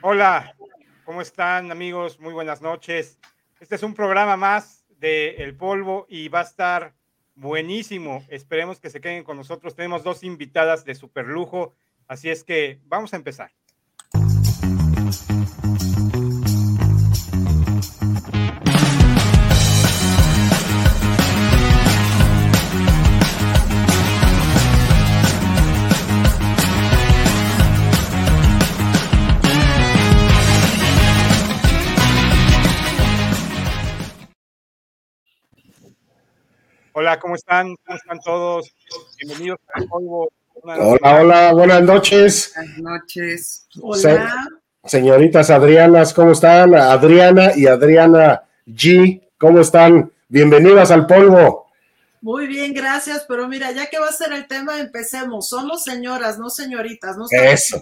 Hola, ¿cómo están amigos? Muy buenas noches. Este es un programa más de El Polvo y va a estar buenísimo. Esperemos que se queden con nosotros. Tenemos dos invitadas de super lujo, así es que vamos a empezar. Hola, ¿cómo están? ¿Cómo están todos? Bienvenidos a Polvo. Hola, hola, buenas noches. Buenas noches. Hola. señoritas Adrianas, ¿cómo están? Adriana y Adriana G, ¿cómo están? Bienvenidas al polvo. Muy bien, gracias, pero mira, ya que va a ser el tema, empecemos. Somos señoras, no señoritas, no Eso.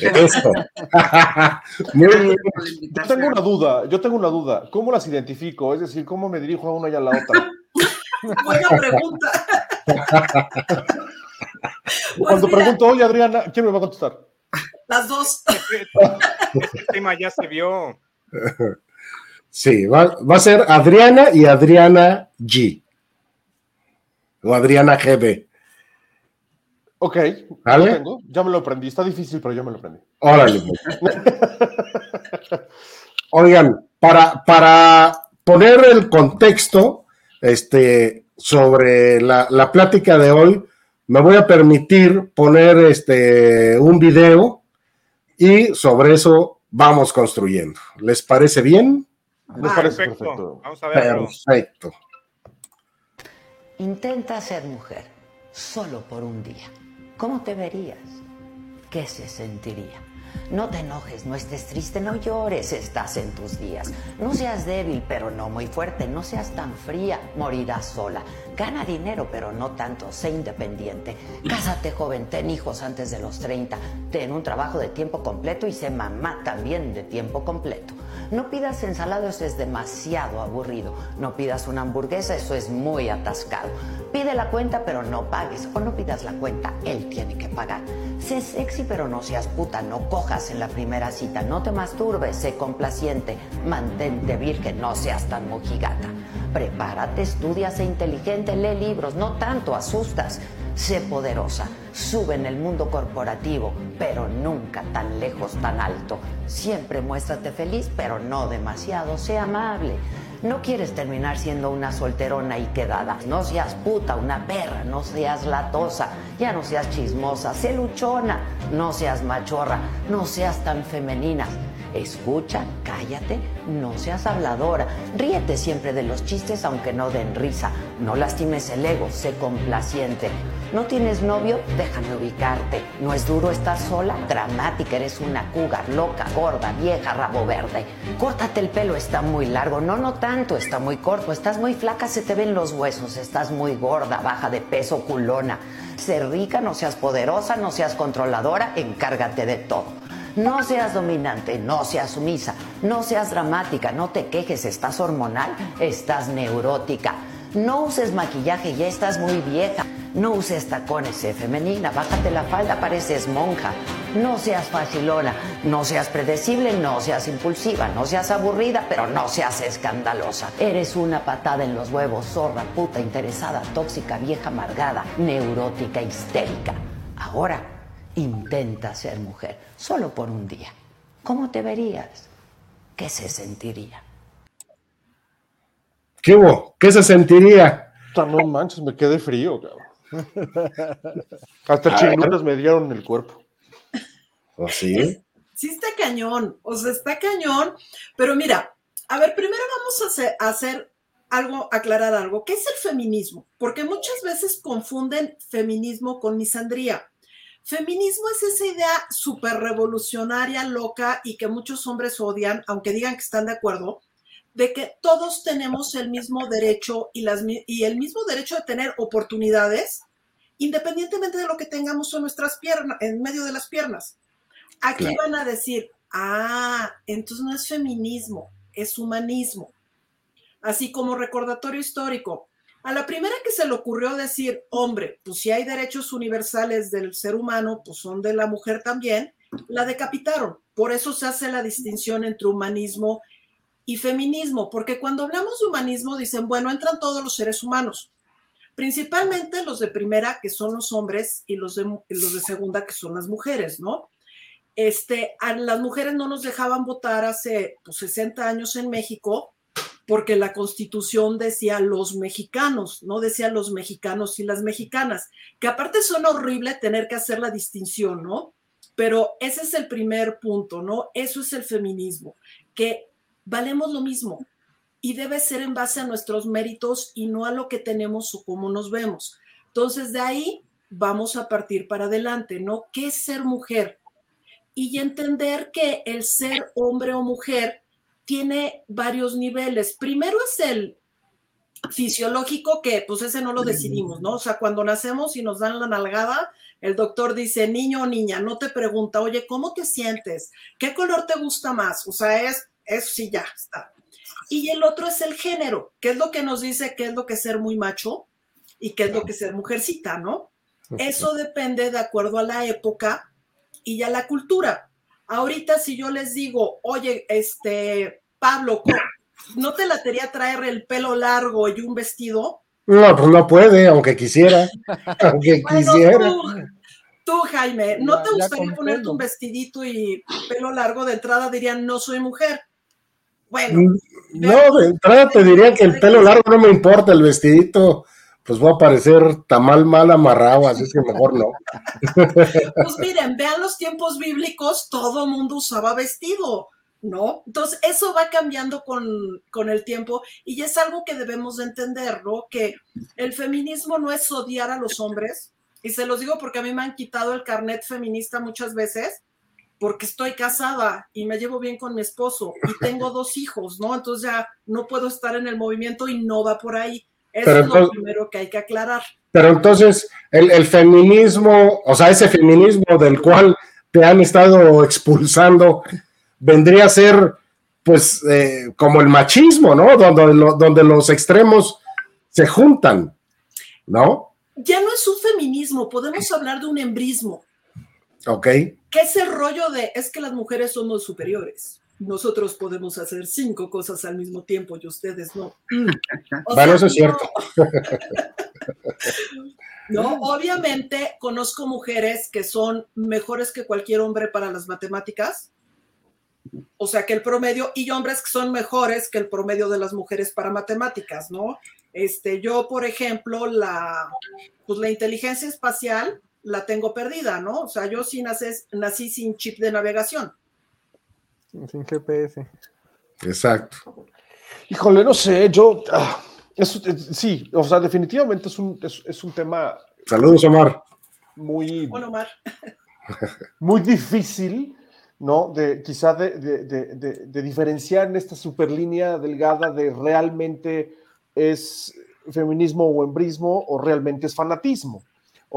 Eso. Muy bien. Yo tengo una duda, yo tengo una duda. ¿Cómo las identifico? Es decir, ¿cómo me dirijo a una y a la otra? Buena pregunta. Cuando pues pregunto, oye Adriana, ¿quién me va a contestar? Las dos. Este tema ya se vio. Sí, va, a ser Adriana y Adriana G. O Adriana GB. Ok, ¿Vale? ya me lo aprendí. Está difícil, pero ya me lo aprendí. Órale. Pues. Oigan, para, para poner el contexto, este, sobre la, plática de hoy, me voy a permitir poner este, un video y sobre eso vamos construyendo. ¿Les parece bien? Les parece perfecto. Vamos a verlo. Perfecto. Intenta ser mujer solo por un día. ¿Cómo te verías? ¿Qué se sentiría? No te enojes, no estés triste, no llores, estás en tus días. No seas débil, pero no muy fuerte, no seas tan fría, morirás sola. Gana dinero, pero no tanto, sé independiente. Cásate joven, ten hijos antes de los 30, ten un trabajo de tiempo completo y sé mamá también de tiempo completo. No pidas ensalada, eso es demasiado aburrido. No pidas una hamburguesa, eso es muy atascado. Pide la cuenta, pero no pagues. O no pidas la cuenta, él tiene que pagar. Sé sexy, pero no seas puta, no cojas en la primera cita. No te masturbes, sé complaciente. Mantente virgen, no seas tan mojigata. Prepárate, estudia, sé inteligente, lee libros, no tanto asustas. Sé poderosa, sube en el mundo corporativo, pero nunca tan lejos, tan alto. Siempre muéstrate feliz, pero no demasiado, sé amable. No quieres terminar siendo una solterona y quedada. No seas puta, una perra, no seas latosa, ya no seas chismosa, sé luchona, no seas machorra, no seas tan femenina. Escucha, cállate, no seas habladora. Ríete siempre de los chistes aunque no den risa. No lastimes el ego, sé complaciente. ¿No tienes novio? Déjame ubicarte. ¿No es duro estar sola? Dramática, eres una cougar, loca, gorda, vieja, rabo verde. Córtate el pelo, está muy largo. No, no tanto, está muy corto. Estás muy flaca, se te ven los huesos. Estás muy gorda, baja de peso, culona. Sé rica, no seas poderosa, no seas controladora, encárgate de todo. No seas dominante, no seas sumisa, no seas dramática, no te quejes, estás hormonal, estás neurótica. No uses maquillaje, ya estás muy vieja. No uses tacones, sé femenina, bájate la falda, pareces monja. No seas facilona, no seas predecible, no seas impulsiva, no seas aburrida, pero no seas escandalosa. Eres una patada en los huevos, zorra, puta, interesada, tóxica, vieja, amargada, neurótica, histérica. Ahora, intenta ser mujer, solo por un día. ¿Cómo te verías? ¿Qué se sentiría? ¿Qué hubo? ¿Qué se sentiría? No manches, me quedé frío, cabrón. Hasta chinuras me dieron el cuerpo. ¿O sí? sí está cañón, o sea, está cañón, pero mira, a ver, primero vamos a hacer, a hacer algo, aclarar algo. ¿Qué es el feminismo? Porque muchas veces confunden feminismo con misandría. Feminismo es esa idea súper revolucionaria, loca y que muchos hombres odian, aunque digan que están de acuerdo, de que todos tenemos el mismo derecho y, las, y el mismo derecho de tener oportunidades, independientemente de lo que tengamos en nuestras piernas, en medio de las piernas. Aquí van a decir, ah, entonces no es feminismo, es humanismo. Así como recordatorio histórico. A la primera que se le ocurrió decir, hombre, pues si hay derechos universales del ser humano, pues son de la mujer también, la decapitaron. Por eso se hace la distinción entre humanismo y feminismo, porque cuando hablamos de humanismo dicen, bueno, entran todos los seres humanos, principalmente los de primera, que son los hombres, y los de, los de segunda, que son las mujeres, ¿no? Este, a las mujeres no nos dejaban votar hace 60 pues, años en México porque la constitución decía los mexicanos, no decía los mexicanos y las mexicanas, que aparte suena horrible tener que hacer la distinción, ¿no? Pero ese es el primer punto, ¿no? Eso es el feminismo, que valemos lo mismo y debe ser en base a nuestros méritos y no a lo que tenemos o cómo nos vemos. Entonces, de ahí vamos a partir para adelante, ¿no? ¿Qué es ser mujer? Y entender que el ser hombre o mujer tiene varios niveles. Primero es el fisiológico, que pues ese no lo decidimos, ¿no? O sea, cuando nacemos y nos dan la nalgada, el doctor dice, niño o niña, no te pregunta, oye, ¿cómo te sientes? ¿Qué color te gusta más? O sea, es, eso sí, ya está. Y el otro es el género, que es lo que nos dice qué es lo que es ser muy macho y qué es lo que es ser mujercita, ¿no? Eso depende de acuerdo a la época y a la cultura. Ahorita si yo les digo, oye, este, Pablo, ¿no te latería traer el pelo largo y un vestido? No, pues no puede, aunque quisiera. aunque quisiera. Tú, Jaime, ¿no te gustaría ponerte un vestidito y pelo largo? De entrada dirían, no soy mujer. Bueno. Mm, no, de entrada te diría que el pelo largo no me importa, el vestidito pues voy a parecer tamal mal amarrado, así que mejor no. Pues miren, vean los tiempos bíblicos, todo mundo usaba vestido, ¿no? Entonces, eso va cambiando con, con, el tiempo y es algo que debemos de entender, ¿no? Que el feminismo no es odiar a los hombres, y se los digo porque a mí me han quitado el carnet feminista muchas veces, porque estoy casada y me llevo bien con mi esposo y tengo dos hijos, ¿no? Entonces ya no puedo estar en el movimiento y no va por ahí eso es lo primero que hay que aclarar. Pero entonces, el, feminismo, o sea, ese feminismo del cual te han estado expulsando, vendría a ser, pues, eh, como el machismo, ¿no? Donde, donde los extremos se juntan, ¿no? Ya no es un feminismo, podemos hablar de un embrismo. Ok. ¿Qué es el rollo de, es que las mujeres somos superiores? Nosotros podemos hacer cinco cosas al mismo tiempo y ustedes no. bueno, eso es cierto. No, obviamente conozco mujeres que son mejores que cualquier hombre para las matemáticas, o sea que el promedio, y hombres que son mejores que el promedio de las mujeres para matemáticas, ¿no? Este, yo, por ejemplo, la, pues la inteligencia espacial la tengo perdida, ¿no? O sea, yo sí nací sin chip de navegación. Sin GPS. Exacto. Híjole, no sé, yo. Ah, sí, o sea, definitivamente es un, es, un tema. Saludos, Omar. Muy. Hola, Omar. muy difícil, ¿no? De quizá de, de, diferenciar en esta superlínea delgada de realmente es feminismo o embrismo o realmente es fanatismo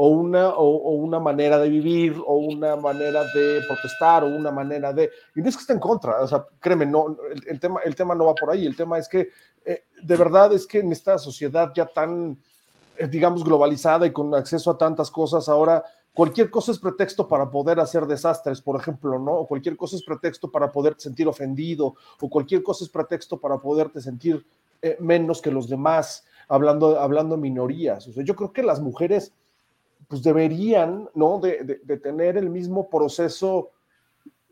o una, o, una manera de vivir, o una manera de protestar, o una manera de... Y no es que esté en contra, o sea, créeme, no, el, tema, el tema no va por ahí, el tema es que eh, de verdad es que en esta sociedad ya tan, eh, digamos, globalizada y con acceso a tantas cosas, ahora cualquier cosa es pretexto para poder hacer desastres, por ejemplo, ¿no? O cualquier cosa es pretexto para poderte sentir ofendido, o cualquier cosa es pretexto para poderte sentir eh, menos que los demás, hablando, hablando minorías. Yo creo que las mujeres pues deberían, ¿no? De, tener el mismo proceso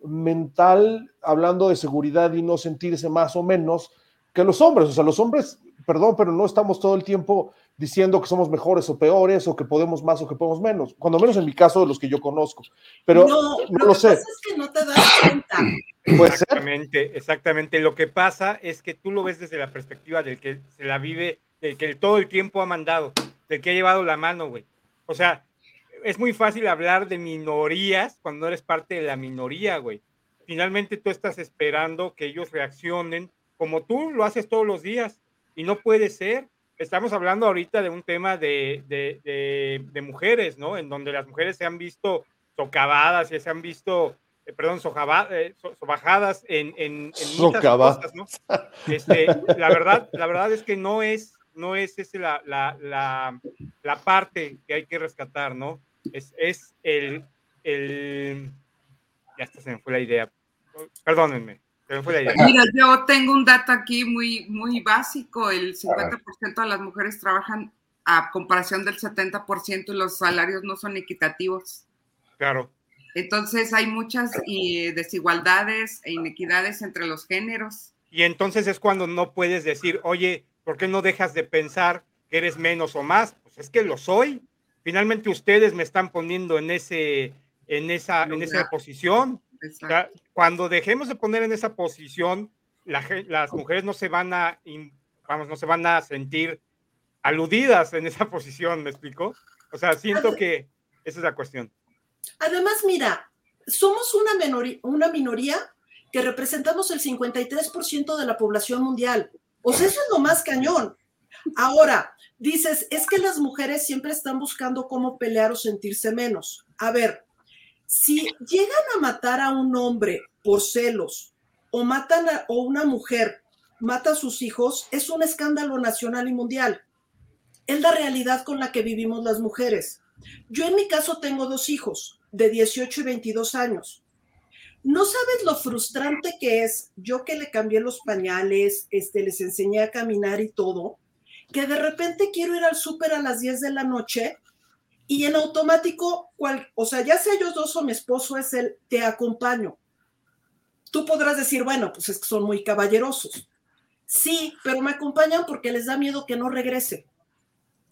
mental, hablando de seguridad y no sentirse más o menos que los hombres. O sea, los hombres, perdón, pero no estamos todo el tiempo diciendo que somos mejores o peores o que podemos más o que podemos menos, cuando menos en mi caso de los que yo conozco. Pero no, lo, sé. es que no te das cuenta. exactamente, exactamente. Lo que pasa es que tú lo ves desde la perspectiva del que se la vive, del que todo el tiempo ha mandado, del que ha llevado la mano, güey. O sea, es muy fácil hablar de minorías cuando eres parte de la minoría, güey. Finalmente tú estás esperando que ellos reaccionen como tú lo haces todos los días y no puede ser. Estamos hablando ahorita de un tema de, de, mujeres, ¿no? En donde las mujeres se han visto socavadas y se han visto, eh, perdón, eh, sobajadas en, en, en muchas cosas, ¿no? Este, la, verdad, la verdad es que no es, no es esa la, la, la, la parte que hay que rescatar, ¿no? es, el, ya hasta se me fue la idea. Perdónenme, se me fue la idea. Mira, yo tengo un dato aquí muy, muy básico. El 50% de las mujeres trabajan a comparación del 70% y los salarios no son equitativos. Claro. Entonces hay muchas eh, desigualdades e inequidades entre los géneros. Y entonces es cuando no puedes decir, oye, ¿por qué no dejas de pensar que eres menos o más? Pues es que lo soy. Finalmente ustedes me están poniendo en ese, en esa, en esa posición. O sea, cuando dejemos de poner en esa posición, la las mujeres no se van a, vamos, no se van a sentir aludidas en esa posición, ¿me explico? O sea, siento que esa es la cuestión. Además, mira, somos una, menori- una minoría que representamos el 53% de la población mundial. O sea, eso es lo más cañón. Ahora, dices, es que las mujeres siempre están buscando cómo pelear o sentirse menos. A ver, si llegan a matar a un hombre por celos o matan a o una mujer mata a sus hijos, es un escándalo nacional y mundial. Es la realidad con la que vivimos las mujeres. Yo en mi caso tengo dos hijos de 18 y 22 años. No sabes lo frustrante que es yo que le cambié los pañales, este, les enseñé a caminar y todo, que de repente quiero ir al súper a las 10 de la noche y en automático, cual, o sea, ya sea ellos dos o mi esposo es el te acompaño. Tú podrás decir, bueno, pues es que son muy caballerosos. Sí, pero me acompañan porque les da miedo que no regrese.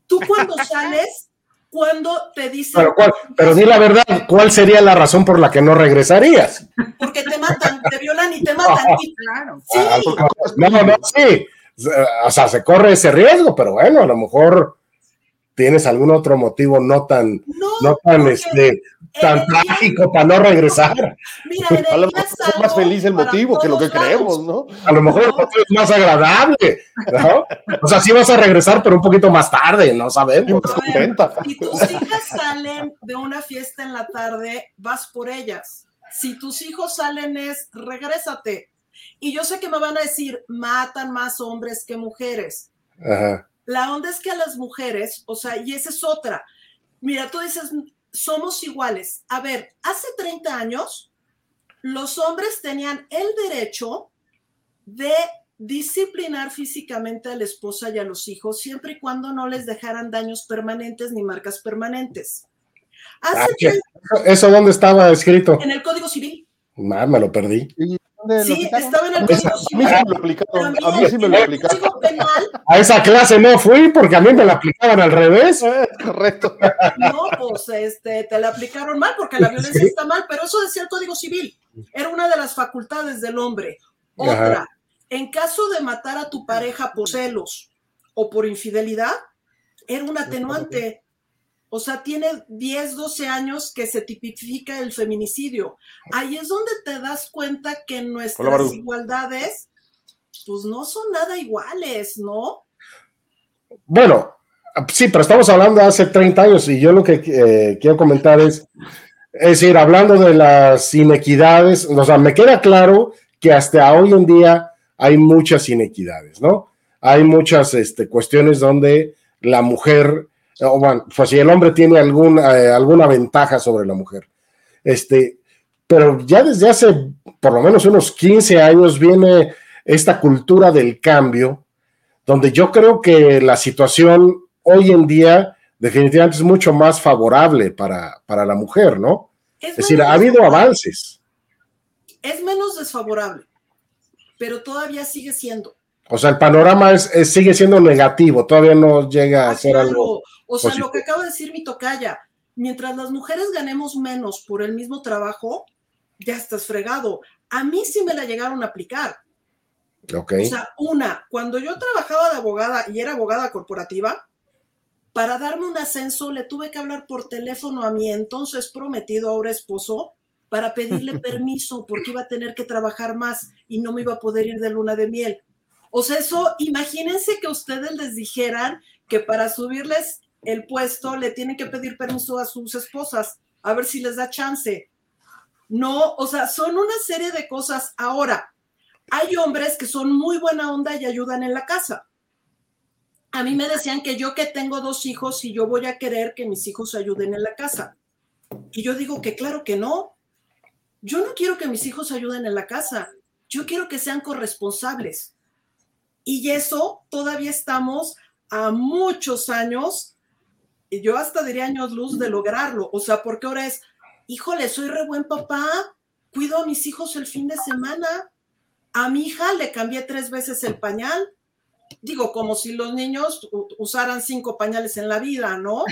Tú cuando sales, cuando te dicen... Pero, ¿cuál- pero di la verdad, ¿cuál sería la razón por la que no regresarías? Porque te matan, te violan y te matan. Y- Claro. sí, Ah, No, no, sí. O sea, se corre ese riesgo, pero bueno, a lo mejor tienes algún otro motivo no tan, no, no tan, este, tan trágico para no regresar. Mira, A lo mejor es más feliz el motivo que lo que creemos. ¿no? A lo mejor el motivo es más agradable, ¿no? O sea, sí vas a regresar, pero un poquito más tarde, no sabemos. contenta. Si tus hijas salen de una fiesta en la tarde, vas por ellas. Si tus hijos salen es, regrésate. Y yo sé que me van a decir, matan más hombres que mujeres. Ajá. La onda es que a las mujeres, o sea, y esa es otra. Mira, tú dices, somos iguales. A ver, hace 30 años, los hombres tenían el derecho de disciplinar físicamente a la esposa y a los hijos, siempre y cuando no les dejaran daños permanentes ni marcas permanentes. Hace Ah, ¿qué? 30 ¿Eso dónde estaba escrito? en el Código Civil. Ah, me lo perdí. ¿Y dónde lo Sí, estaba en el A Código A mí Civil. sí me lo aplicaron. A mí sí me lo aplicaron. A esa clase no fui porque a mí me la aplicaban al revés. Eh, correcto. No, pues este, te la aplicaron mal porque la violencia Sí. está mal, pero eso decía el Código Civil. Era una de las facultades del hombre. Ajá. Otra, en caso de matar a tu pareja por celos o por infidelidad, era un atenuante. O sea, tiene 10, 12 años que se tipifica el feminicidio. Ahí es donde te das cuenta que nuestras igualdades, pues no son nada iguales, ¿no? Bueno, sí, pero estamos hablando de hace 30 años y yo lo que eh, quiero comentar es, es decir, hablando de las inequidades, o sea, me queda claro que hasta hoy en día hay muchas inequidades, ¿no? Hay muchas este, cuestiones donde la mujer, o bueno, pues si el hombre tiene algún, eh, alguna ventaja sobre la mujer. Este, pero ya desde hace por lo menos unos 15 años viene esta cultura del cambio, donde yo creo que la situación hoy en día definitivamente es mucho más favorable para, para la mujer, ¿no? Es decir, ha habido avances. Es menos desfavorable, pero todavía sigue siendo. O sea, el panorama es, es- sigue siendo negativo, todavía no llega a Ah, ser claro. algo. O sea, positivo. lo que acaba de decir mi tocaya, mientras las mujeres ganemos menos por el mismo trabajo, ya estás fregado. A mí sí me la llegaron a aplicar. Ok. O sea, una, cuando yo trabajaba de abogada y era abogada corporativa, para darme un ascenso le tuve que hablar por teléfono a mi entonces prometido, ahora esposo, para pedirle permiso porque iba a tener que trabajar más y no me iba a poder ir de luna de miel. O sea, eso, imagínense que ustedes les dijeran que para subirles el puesto le tienen que pedir permiso a sus esposas, a ver si les da chance. No, o sea, son una serie de cosas. Ahora, hay hombres que son muy buena onda y ayudan en la casa. A mí me decían que yo que tengo dos hijos y yo voy a querer que mis hijos ayuden en la casa. Y yo digo que claro que no. yo no quiero que mis hijos ayuden en la casa, yo quiero que sean corresponsables. Y eso todavía estamos a muchos años, y yo hasta diría años luz de lograrlo. O sea, porque ahora es, híjole, soy re buen papá, cuido a mis hijos el fin de semana. A mi hija le cambié tres veces el pañal. Digo, como si los niños usaran cinco pañales en la vida, ¿no?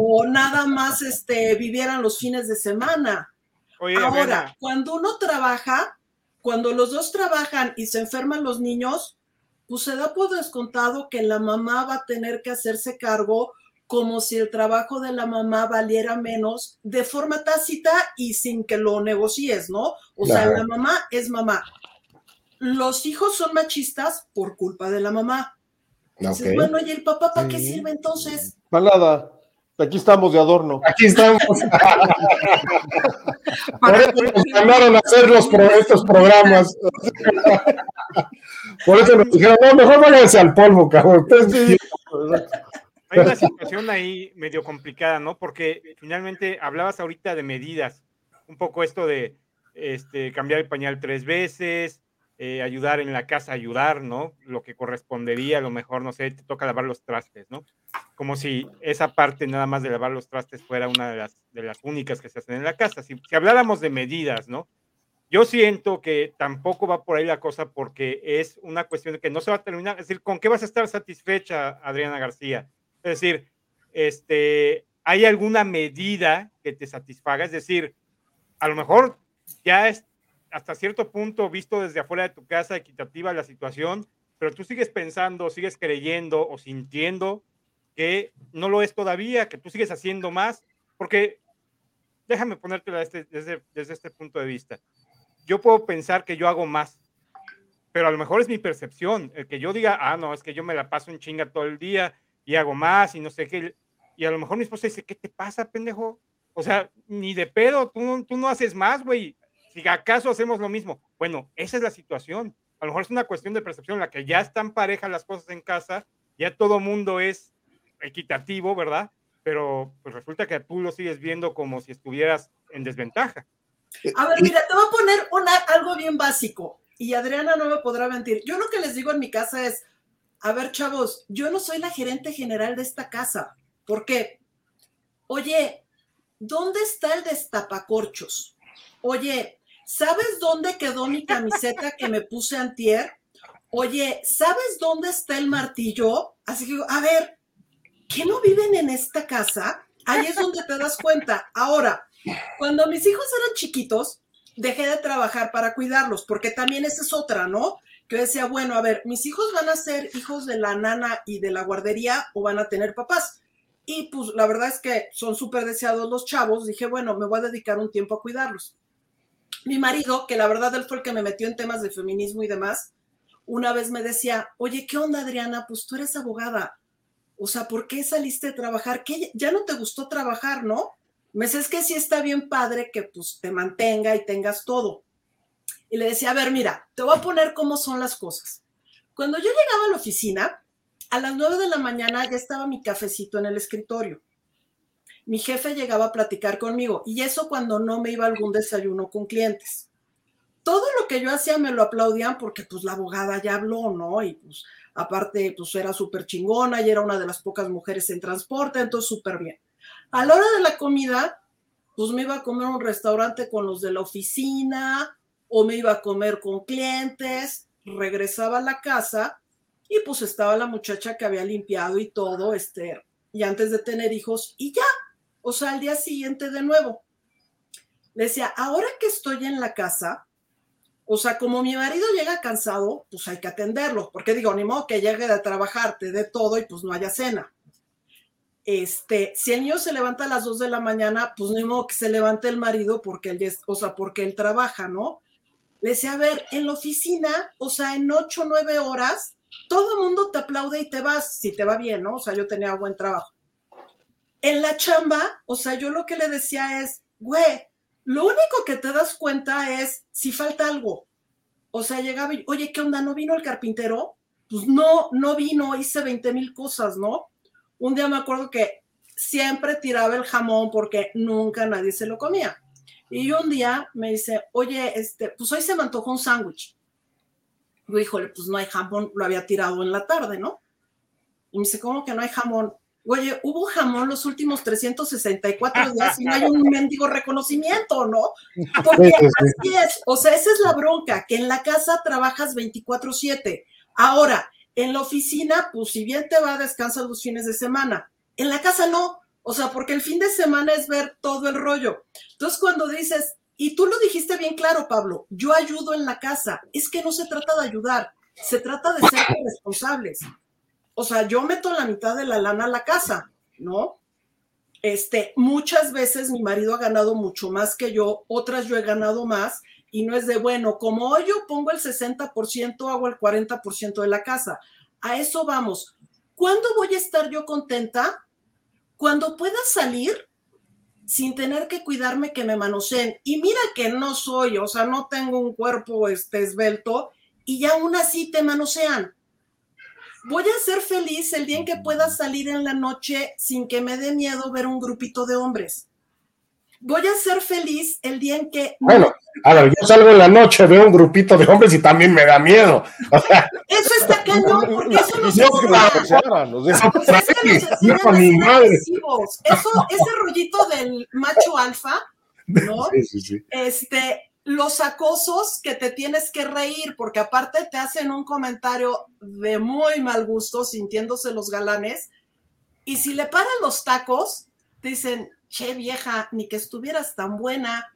O nada más este, vivieran los fines de semana. Ahora, cuando uno trabaja, cuando los dos trabajan y se enferman los niños, pues se da por descontado que la mamá va a tener que hacerse cargo como si el trabajo de la mamá valiera menos de forma tácita y sin que lo negocies, ¿no? O sea, la mamá es mamá. Los hijos son machistas por culpa de la mamá. bueno, ¿y el papá para qué sirve entonces? Para nada. Aquí estamos de adorno. Aquí estamos. Por eso nos mandaron a hacer los estos programas. Por eso nos dijeron, no, mejor váyanse al polvo, cabrón. Hay una situación ahí medio complicada, ¿no? Porque finalmente hablabas ahorita de medidas. Un poco esto de este, cambiar el pañal tres veces, eh, ayudar en la casa, ayudar, ¿no? Lo que correspondería, a lo mejor, no sé, te toca lavar los trastes, ¿no? Como si esa parte nada más de lavar los trastes fuera una de las, únicas que se hacen en la casa. Si, si habláramos de medidas, ¿no? Yo siento que tampoco va por ahí la cosa porque es una cuestión que no se va a terminar. Es decir, ¿con qué vas a estar satisfecha, Adriana García? Es decir, este, ¿hay alguna medida que te satisfaga? Es decir, a lo mejor ya es, hasta cierto punto, visto desde afuera de tu casa, equitativa la situación, pero tú sigues pensando, sigues creyendo o sintiendo que no lo es todavía, que tú sigues haciendo más, porque déjame ponértelo este, desde, desde este punto de vista. Yo puedo pensar que yo hago más, pero a lo mejor es mi percepción, el que yo diga, ah, no, es que yo me la paso en chinga todo el día y hago más y no sé qué, y a lo mejor mi esposa dice, ¿qué te pasa, pendejo? O sea, ni de pedo, tú, tú no haces más, güey, si acaso hacemos lo mismo. Bueno, esa es la situación. A lo mejor es una cuestión de percepción, la que ya están parejas las cosas en casa, ya todo mundo es equitativo, ¿verdad? Pero pues resulta que tú lo sigues viendo como si estuvieras en desventaja. A ver, mira, te voy a poner una, algo bien básico y Adriana no me podrá mentir. Yo lo que les digo en mi casa es, a ver, chavos, yo no soy la gerente general de esta casa. ¿Por qué? Oye, ¿dónde está el destapacorchos? Oye, ¿sabes dónde quedó mi camiseta que me puse antier? Oye, ¿sabes dónde está el martillo? Así que, a ver, ¿qué no viven en esta casa? Ahí es donde te das cuenta. Ahora, cuando mis hijos eran chiquitos, dejé de trabajar para cuidarlos, porque también esa es otra, ¿no? Que decía, bueno, a ver, mis hijos van a ser hijos de la nana y de la guardería o van a tener papás. Y pues la verdad es que son súper deseados los chavos. Dije, bueno, me voy a dedicar un tiempo a cuidarlos mi marido, que la verdad él fue el que me metió en temas de feminismo y demás, una vez me decía, oye, ¿qué onda, Adriana? Pues tú eres abogada. O sea, ¿por qué saliste de trabajar? ¿Qué? Ya no te gustó trabajar, ¿no? Me dice, que sí está bien padre que pues te mantenga y tengas todo. Y le decía, a ver, mira, te voy a poner cómo son las cosas. Cuando yo llegaba a la oficina, a las nueve de la mañana ya estaba mi cafecito en el escritorio mi jefe llegaba a platicar conmigo y eso cuando no me iba a algún desayuno con clientes. Todo lo que yo hacía me lo aplaudían porque pues la abogada ya habló, ¿no? Y pues aparte pues era súper chingona y era una de las pocas mujeres en transporte, entonces súper bien. A la hora de la comida, pues me iba a comer a un restaurante con los de la oficina o me iba a comer con clientes, regresaba a la casa y pues estaba la muchacha que había limpiado y todo, este, y antes de tener hijos y ya, o sea, al día siguiente de nuevo. Le decía, ahora que estoy en la casa, o sea, como mi marido llega cansado, pues hay que atenderlo, porque digo, ni modo que llegue de trabajar, te dé todo y pues no haya cena. Este, si el niño se levanta a las dos de la mañana, pues ni modo que se levante el marido porque él, o sea, porque él trabaja, ¿no? Le decía, a ver, en la oficina, o sea, en ocho, nueve horas, todo el mundo te aplaude y te vas, si te va bien, ¿no? O sea, yo tenía buen trabajo en la chamba, o sea, yo lo que le decía es, güey, lo único que te das cuenta es si falta algo. O sea, llegaba y, oye, ¿qué onda? ¿No vino el carpintero? Pues no, no vino, hice 20 mil cosas, ¿no? Un día me acuerdo que siempre tiraba el jamón porque nunca nadie se lo comía. Y un día me dice, oye, este, pues hoy se me antojó un sándwich. Yo, híjole, pues no hay jamón, lo había tirado en la tarde, ¿no? Y me dice, ¿cómo que no hay jamón? Oye, hubo jamón los últimos 364 días y no hay un mendigo reconocimiento, ¿no? Porque así es, o sea, esa es la bronca, que en la casa trabajas 24/7. Ahora, en la oficina, pues si bien te va, descansar los fines de semana. En la casa no, o sea, porque el fin de semana es ver todo el rollo. Entonces, cuando dices, y tú lo dijiste bien claro, Pablo, yo ayudo en la casa, es que no se trata de ayudar, se trata de ser responsables o sea, yo meto la mitad de la lana a la casa, ¿no? Este, muchas veces mi marido ha ganado mucho más que yo, otras yo he ganado más, y no es de, bueno, como hoy yo pongo el 60%, hago el 40% de la casa. A eso vamos. ¿Cuándo voy a estar yo contenta? Cuando pueda salir sin tener que cuidarme que me manoseen. Y mira que no soy, o sea, no tengo un cuerpo este, esbelto y ya aún así te manosean voy a ser feliz el día en que pueda salir en la noche sin que me dé miedo ver un grupito de hombres. Voy a ser feliz el día en que... Bueno, a ver, yo salgo en la noche, veo un grupito de hombres y también me da miedo. eso está cañón, porque eso nos Eso, ese rollito del macho alfa, ¿no? Sí, sí, sí. Este, los acosos que te tienes que reír, porque aparte te hacen un comentario de muy mal gusto, sintiéndose los galanes, y si le paran los tacos, te dicen, che vieja, ni que estuvieras tan buena.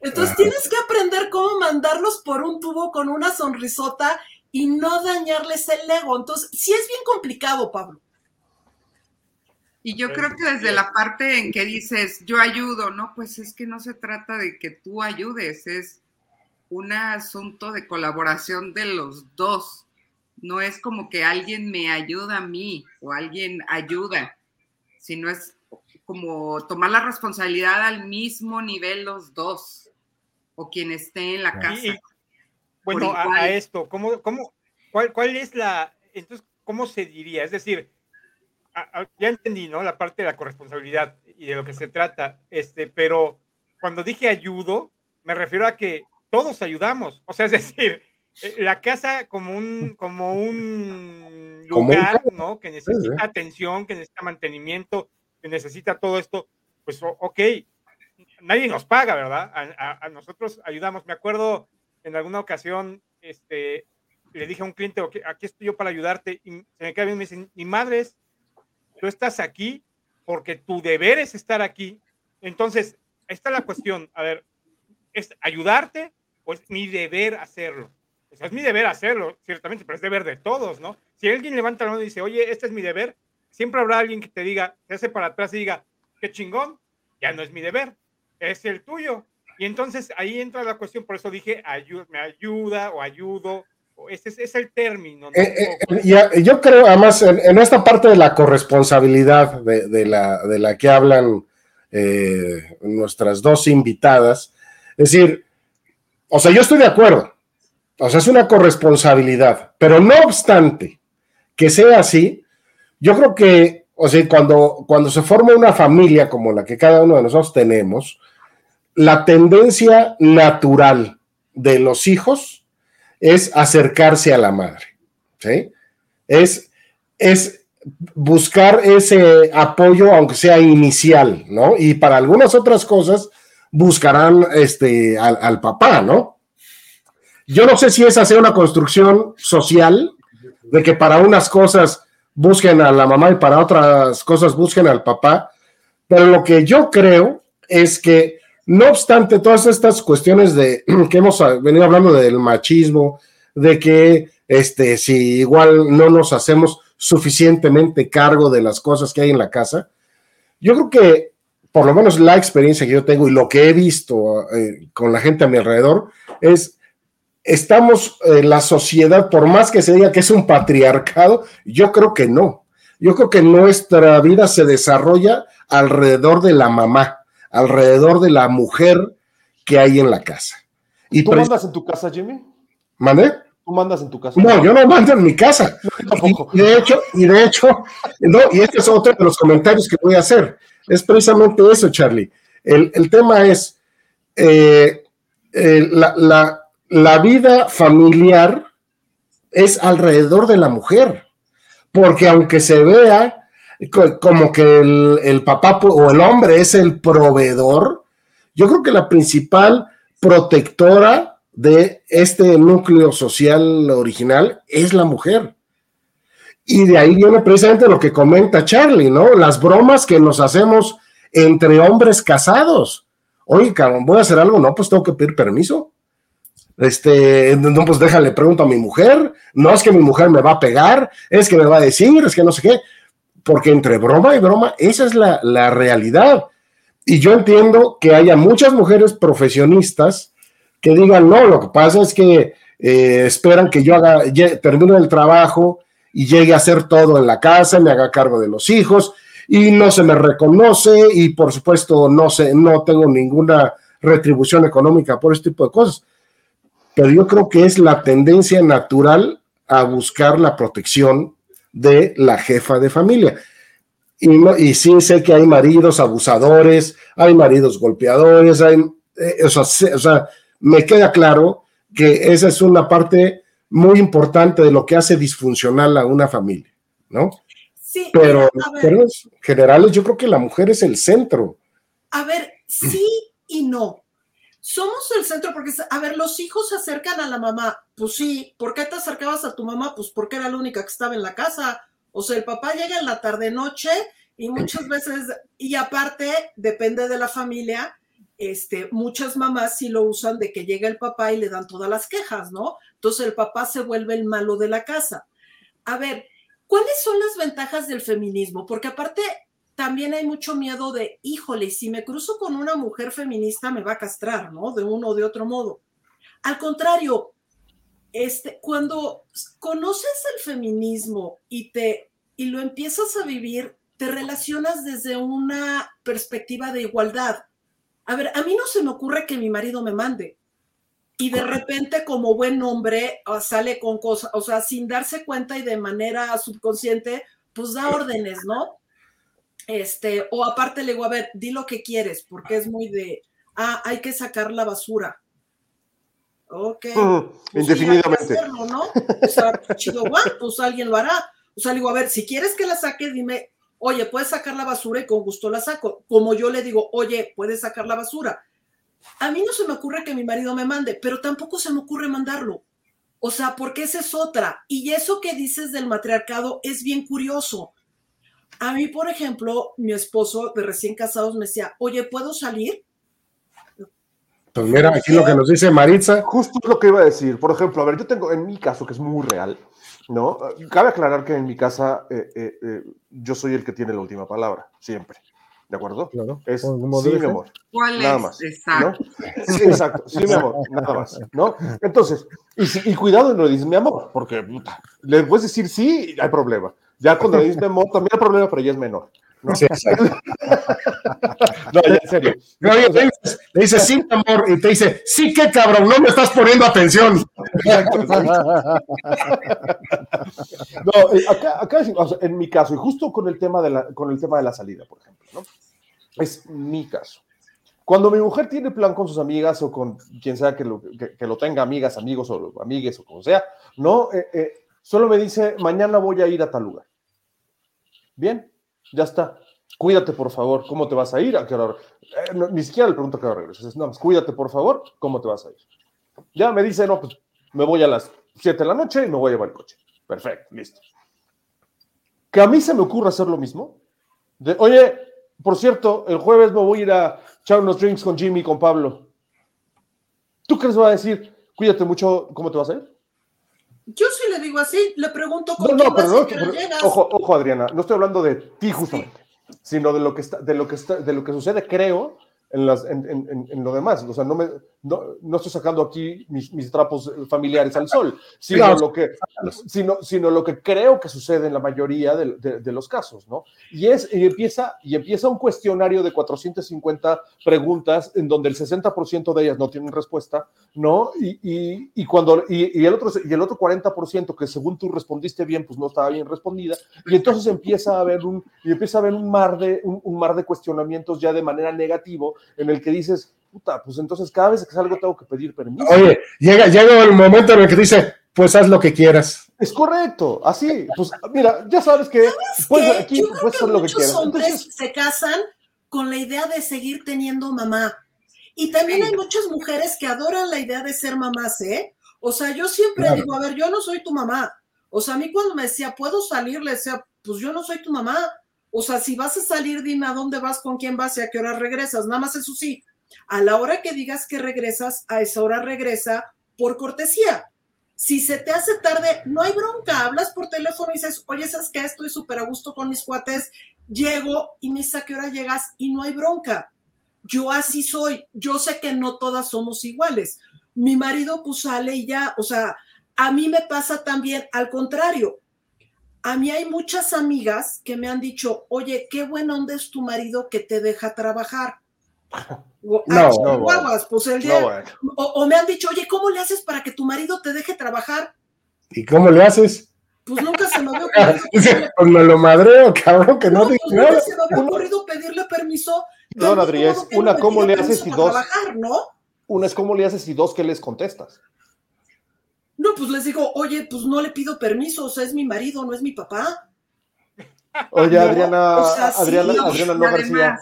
Entonces tienes que aprender cómo mandarlos por un tubo con una sonrisota y no dañarles el ego. Entonces, sí es bien complicado, Pablo. Y yo creo que desde la parte en que dices, yo ayudo, no, pues es que no se trata de que tú ayudes, es un asunto de colaboración de los dos. No es como que alguien me ayuda a mí o alguien ayuda, sino es como tomar la responsabilidad al mismo nivel los dos o quien esté en la casa. bueno, a, esto, ¿cómo, cómo, cuál, ¿cuál es la, entonces, cómo se diría? Es decir, ya entendí, ¿no? La parte de la corresponsabilidad y de lo que se trata, este, pero cuando dije ayudo, me refiero a que todos ayudamos, o sea, es decir, eh, la casa como un, como un lugar, ¿no? Que necesita atención, que necesita mantenimiento, que necesita todo esto, pues, ok, nadie nos paga, ¿verdad? A, nosotros ayudamos. Me acuerdo en alguna ocasión, este, le dije a un cliente, aquí estoy yo para ayudarte, y se me cae bien, me dicen, mi madre es tú estás aquí porque tu deber es estar aquí. Entonces, esta es la cuestión. A ver, ¿es ayudarte o es mi deber hacerlo? es mi deber hacerlo, ciertamente, pero es deber de todos, ¿no? Si alguien levanta la mano y dice, oye, este es mi deber, siempre habrá alguien que te diga, se hace para atrás y diga, qué chingón, ya no es mi deber, es el tuyo. Y entonces ahí entra la cuestión, por eso dije, me ayuda o ayudo es, el término. Eh, eh, yo creo, además, en, esta parte de la corresponsabilidad de, la, de la, que hablan eh, nuestras dos invitadas, es decir, o sea, yo estoy de acuerdo, o sea, es una corresponsabilidad, pero no obstante que sea así, yo creo que, o sea, cuando, cuando se forma una familia como la que cada uno de nosotros tenemos, la tendencia natural de los hijos, es acercarse a la madre, ¿sí? Es, es buscar ese apoyo, aunque sea inicial, ¿no? Y para algunas otras cosas buscarán este, al, papá, ¿no? Yo no sé si esa sea una construcción social, de que para unas cosas busquen a la mamá y para otras cosas busquen al papá, pero lo que yo creo es que no obstante, todas estas cuestiones de que hemos venido hablando del machismo, de que este, si igual no nos hacemos suficientemente cargo de las cosas que hay en la casa, yo creo que por lo menos la experiencia que yo tengo y lo que he visto eh, con la gente a mi alrededor es estamos en la sociedad, por más que se diga que es un patriarcado, yo creo que no. Yo creo que nuestra vida se desarrolla alrededor de la mamá alrededor de la mujer que hay en la casa. Y ¿Tú mandas en tu casa, Jimmy? ¿Mandé? ¿Tú mandas en tu casa? No, yo no mando en mi casa. y, de hecho, y de hecho, no, y este es otro de los comentarios que voy a hacer. Es precisamente eso, Charlie. El, el tema es, eh, eh, la, la- la vida familiar es alrededor de la mujer, porque aunque se vea como que el, el papá o el hombre es el proveedor, yo creo que la principal protectora de este núcleo social original es la mujer. Y de ahí viene precisamente lo que comenta Charlie, ¿no? Las bromas que nos hacemos entre hombres casados. Oye, cabrón, voy a hacer algo, no, pues tengo que pedir permiso. Este, no, pues déjale, pregunto a mi mujer. No es que mi mujer me va a pegar, es que me va a decir, es que no sé qué. Porque entre broma y broma, esa es la, la realidad. Y yo entiendo que haya muchas mujeres profesionistas que digan, no, lo que pasa es que eh, esperan que yo haga, termine el trabajo y llegue a hacer todo en la casa, me haga cargo de los hijos y no se me reconoce y por supuesto no sé, no tengo ninguna retribución económica por este tipo de cosas. Pero yo creo que es la tendencia natural a buscar la protección de la jefa de familia. Y, y sí sé que hay maridos abusadores, hay maridos golpeadores, hay, eh, o, sea, sé- o sea, me queda claro que esa es una parte muy importante de lo que hace disfuncional a una familia, ¿no? Sí, Pero a en generales yo creo que la mujer es el centro. A ver, sí y no. Somos el centro porque, a ver, los hijos se acercan a la mamá. Pues sí, ¿por qué te acercabas a tu mamá? Pues porque era la única que estaba en la casa. O sea, el papá llega en la tarde-noche y muchas veces, y aparte, depende de la familia, este, muchas mamás sí lo usan de que llega el papá y le dan todas las quejas, ¿no? Entonces el papá se vuelve el malo de la casa. A ver, ¿cuáles son las ventajas del feminismo? Porque aparte también hay mucho miedo de, híjole, si me cruzo con una mujer feminista me va a castrar, ¿no? De uno o de otro modo. Al contrario, este, cuando conoces el feminismo y te y lo empiezas a vivir, te relacionas desde una perspectiva de igualdad. A ver, a mí no se me ocurre que mi marido me mande. Y de repente, como buen hombre, ah, sale con cosas, o sea, sin darse cuenta y de manera subconsciente, pues da órdenes, ¿no? Este, o aparte le digo, a ver, di lo que quieres, porque es muy de, ah, hay que sacar la basura. Ok. Mm, pues sí, hacerlo, ¿no? O sea, chido, guau, pues alguien lo hará. O sea, le digo, a ver, si quieres que la saque, dime, oye, puedes sacar la basura y con gusto la saco. Como yo le digo, oye, puedes sacar la basura. A mí no se me ocurre que mi marido me mande, pero tampoco se me ocurre mandarlo. O sea, porque esa es otra. Y eso que dices del matriarcado es bien curioso. A mí, por ejemplo, mi esposo de recién casados me decía, oye, ¿puedo salir? Pues mira, aquí lo que nos dice Maritza, Justo es lo que iba a decir. Por ejemplo, a ver, yo tengo en mi caso, que es muy real, ¿no? Cabe aclarar que en mi casa eh, eh, eh, yo soy el que tiene la última palabra, siempre. ¿De acuerdo? Claro. Es sí, debe mi amor. ¿Cuál Nada es? más, Exacto. ¿no? Sí, exacto. Sí, mi amor, nada más, ¿no? Entonces, y, y cuidado no le dices mi amor, porque puta, le puedes decir sí, hay problema. Ya cuando le dices mi amor, también hay problema, pero ya es menor. ¿no? Sí. No, ya en serio. No, le dices, le dices, sí, amor, y te dice, sí, qué cabrón, no me estás poniendo atención. No, acá, acá es- o sea, en mi caso, y justo con el tema de la, con el tema de la salida, por ejemplo, ¿no? Es mi caso. Cuando mi mujer tiene plan con sus amigas o con quien sea que lo, que, que lo tenga, amigas, amigos o amigues o como sea, no, Eh, eh, solo me dice, mañana voy a ir a tal lugar. Bien, ya está. Cuídate, por favor. ¿Cómo te vas a ir? ¿A qué hora? Eh, ni siquiera le pregunto a qué hora regresas. Es, No, más, cuídate, por favor. ¿Cómo te vas a ir? Ya me dice, no, pues me voy a las 7 de la noche y me voy a llevar el coche. Perfecto, listo. Que a mí se me ocurra hacer lo mismo. De, Oye, por cierto, el jueves me voy a ir a echar unos drinks con Jimmy y con Pablo. ¿Tú crees que va a decir, cuídate mucho, ¿cómo te vas a ir? Yo sí le digo así, le pregunto No, con no, quién pero no, pero- ojo, ojo, Adriana, no estoy hablando de ti justamente, sino de lo que está, de lo que está, de lo que sucede, creo, en, las, en, en- en- en lo demás. O sea, no, me, no, no estoy sacando aquí mis, mis trapos familiares al sol, sino, Claro. lo que, sino, sino lo que creo que sucede en la mayoría de, de- de los casos, ¿no? Y, es, y, empieza, y empieza un cuestionario de 450 preguntas en donde el 60% de ellas no tienen respuesta, ¿no? Y, y, y cuando, y, el otro, y el otro 40% que según tú respondiste bien, pues no estaba bien respondida, y entonces empieza a haber un, y empieza a haber un mar de, un, un mar de cuestionamientos ya de manera negativo en el que dices, puta, pues entonces cada vez que salgo tengo que pedir permiso. Oye, llega, llega el momento en el que dice, pues haz lo que quieras. Es correcto, así, pues mira, ya sabes que puedes, ¿Qué? aquí Yo creo puedes que hacer lo que muchos quieras. hombres Entonces, se casan con la idea de seguir teniendo mamá. Y también hay muchas mujeres que adoran la idea de ser mamás, ¿eh? O sea, yo siempre Claro. digo, a ver, yo no soy tu mamá. O sea, a mí cuando me decía, ¿puedo salir? Le decía, pues yo no soy tu mamá. O sea, si vas a salir, dime a dónde vas, con quién vas y a qué hora regresas. Nada más eso sí, a la hora que digas que regresas, a esa hora regresa por cortesía. Si se te hace tarde, no hay bronca. Hablas por teléfono y dices, oye, ¿sabes qué? Estoy súper a gusto con mis cuates. Llego y me dice a qué hora llegas y no hay bronca. Yo así soy. Yo sé que no todas somos iguales. Mi marido pues sale y ya, o sea, a mí me pasa también al contrario. A mí hay muchas amigas que me han dicho, oye, qué buena onda es tu marido que te deja trabajar. O, No, "Ay, no, pues el día, no, bueno. o, o me han dicho, oye, ¿cómo le haces para que tu marido te deje trabajar? ¿Y cómo le haces? Pues nunca se me había ocurrido Dice, pedirle, pues me lo madreo, cabrón, que no, no, pues nunca nada. se me había ocurrido pedirle permiso. No, Adri, es una, ¿cómo le haces? Y dos- trabajar, ¿no? Una es cómo le haces y dos, ¿qué les contestas? No, pues les digo, oye, pues no le pido permiso, o sea, es mi marido, no es mi papá. Oye, No, Adriana, o sea, sí. Adriana, Adriana no García.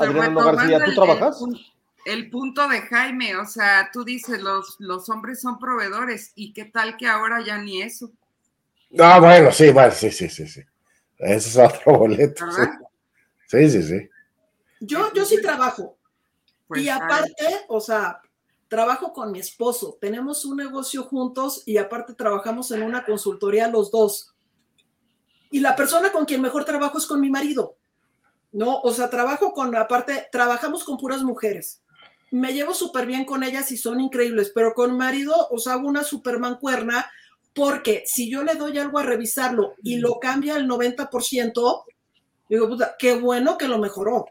Además, Adriana no retomando García, ¿tú el- trabajas? El, pun- el punto de Jaime, o sea, tú dices, los, los hombres son proveedores, ¿y qué tal que ahora ya ni eso? Ah, bueno, sí, bueno, sí, sí, sí, sí. Ese es otro boleto. Sí, sí, sí. sí. Yo, yo sí trabajo. Pues, y ay, aparte, o sea, trabajo con mi esposo, tenemos un negocio juntos y aparte trabajamos en una consultoría los dos. Y la persona con quien mejor trabajo es con mi marido. No, o sea, trabajo con, aparte, trabajamos con puras mujeres. Me llevo súper bien con ellas y son increíbles, pero con marido, o sea, hago una super mancuerna porque si yo le doy algo a revisarlo y lo cambia el 90%, digo, puta, qué bueno que lo mejoró.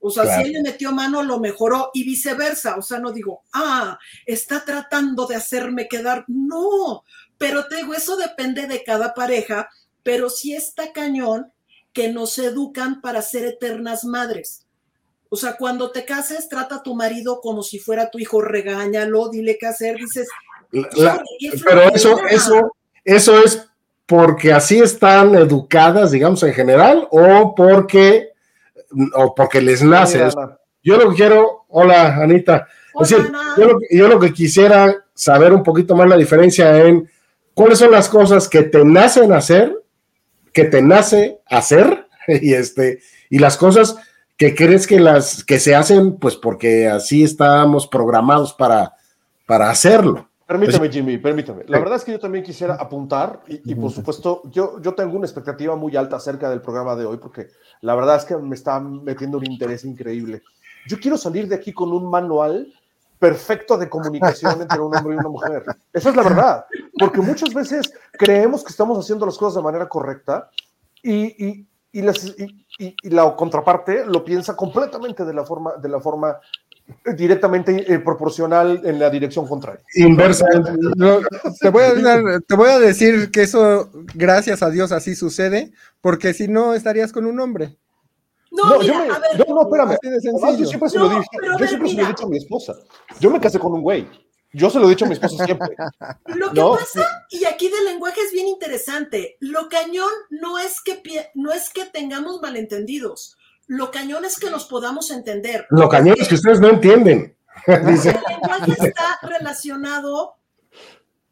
O sea, Claro. si él le metió mano, lo mejoró y viceversa. O sea, no digo, ah, está tratando de hacerme quedar. No, pero te digo, eso depende de cada pareja, pero sí está cañón que nos educan para ser eternas madres. O sea, cuando te cases, trata a tu marido como si fuera tu hijo, regáñalo, dile qué hacer, dices. La- la- "Híjole, qué pero eso, flojera". eso, eso es porque así están educadas, digamos, en general, o porque, o porque les nace. Yo lo que quiero, hola Anita, es Hola, decir, Ana. yo lo, que- yo lo que quisiera saber un poquito más la diferencia en cuáles son las cosas que te nacen hacer, que te nace hacer, y este, y las cosas que crees que las que se hacen, pues porque así estamos programados para, para hacerlo. Permítame, Jimmy, permítame. La Sí. verdad es que yo también quisiera apuntar, y, y por supuesto, yo, yo tengo una expectativa muy alta acerca del programa de hoy, porque la verdad es que me está metiendo un interés increíble. Yo quiero salir de aquí con un manual perfecto de comunicación entre un hombre y una mujer. Esa es la verdad, porque muchas veces creemos que estamos haciendo las cosas de manera correcta y, la contraparte lo piensa completamente de la forma, de la forma eh, directamente eh, proporcional en la dirección contraria. Inversamente. No, te, voy a dar- te voy a decir que eso, gracias a Dios, así sucede, porque si no estarías con un hombre. No, No, mira, yo me, a ver, no, no, espérame. Además, yo siempre se No, lo dije, yo ver, siempre se lo he dicho a mi esposa. Yo me casé con un güey. Yo se lo he dicho a mi esposa siempre. Lo que No. pasa, y aquí del lenguaje es bien interesante, lo cañón no es que, pie- no es que tengamos malentendidos, lo cañón es que nos podamos entender. Lo cañón es que ustedes no entienden. Dice, El lenguaje está relacionado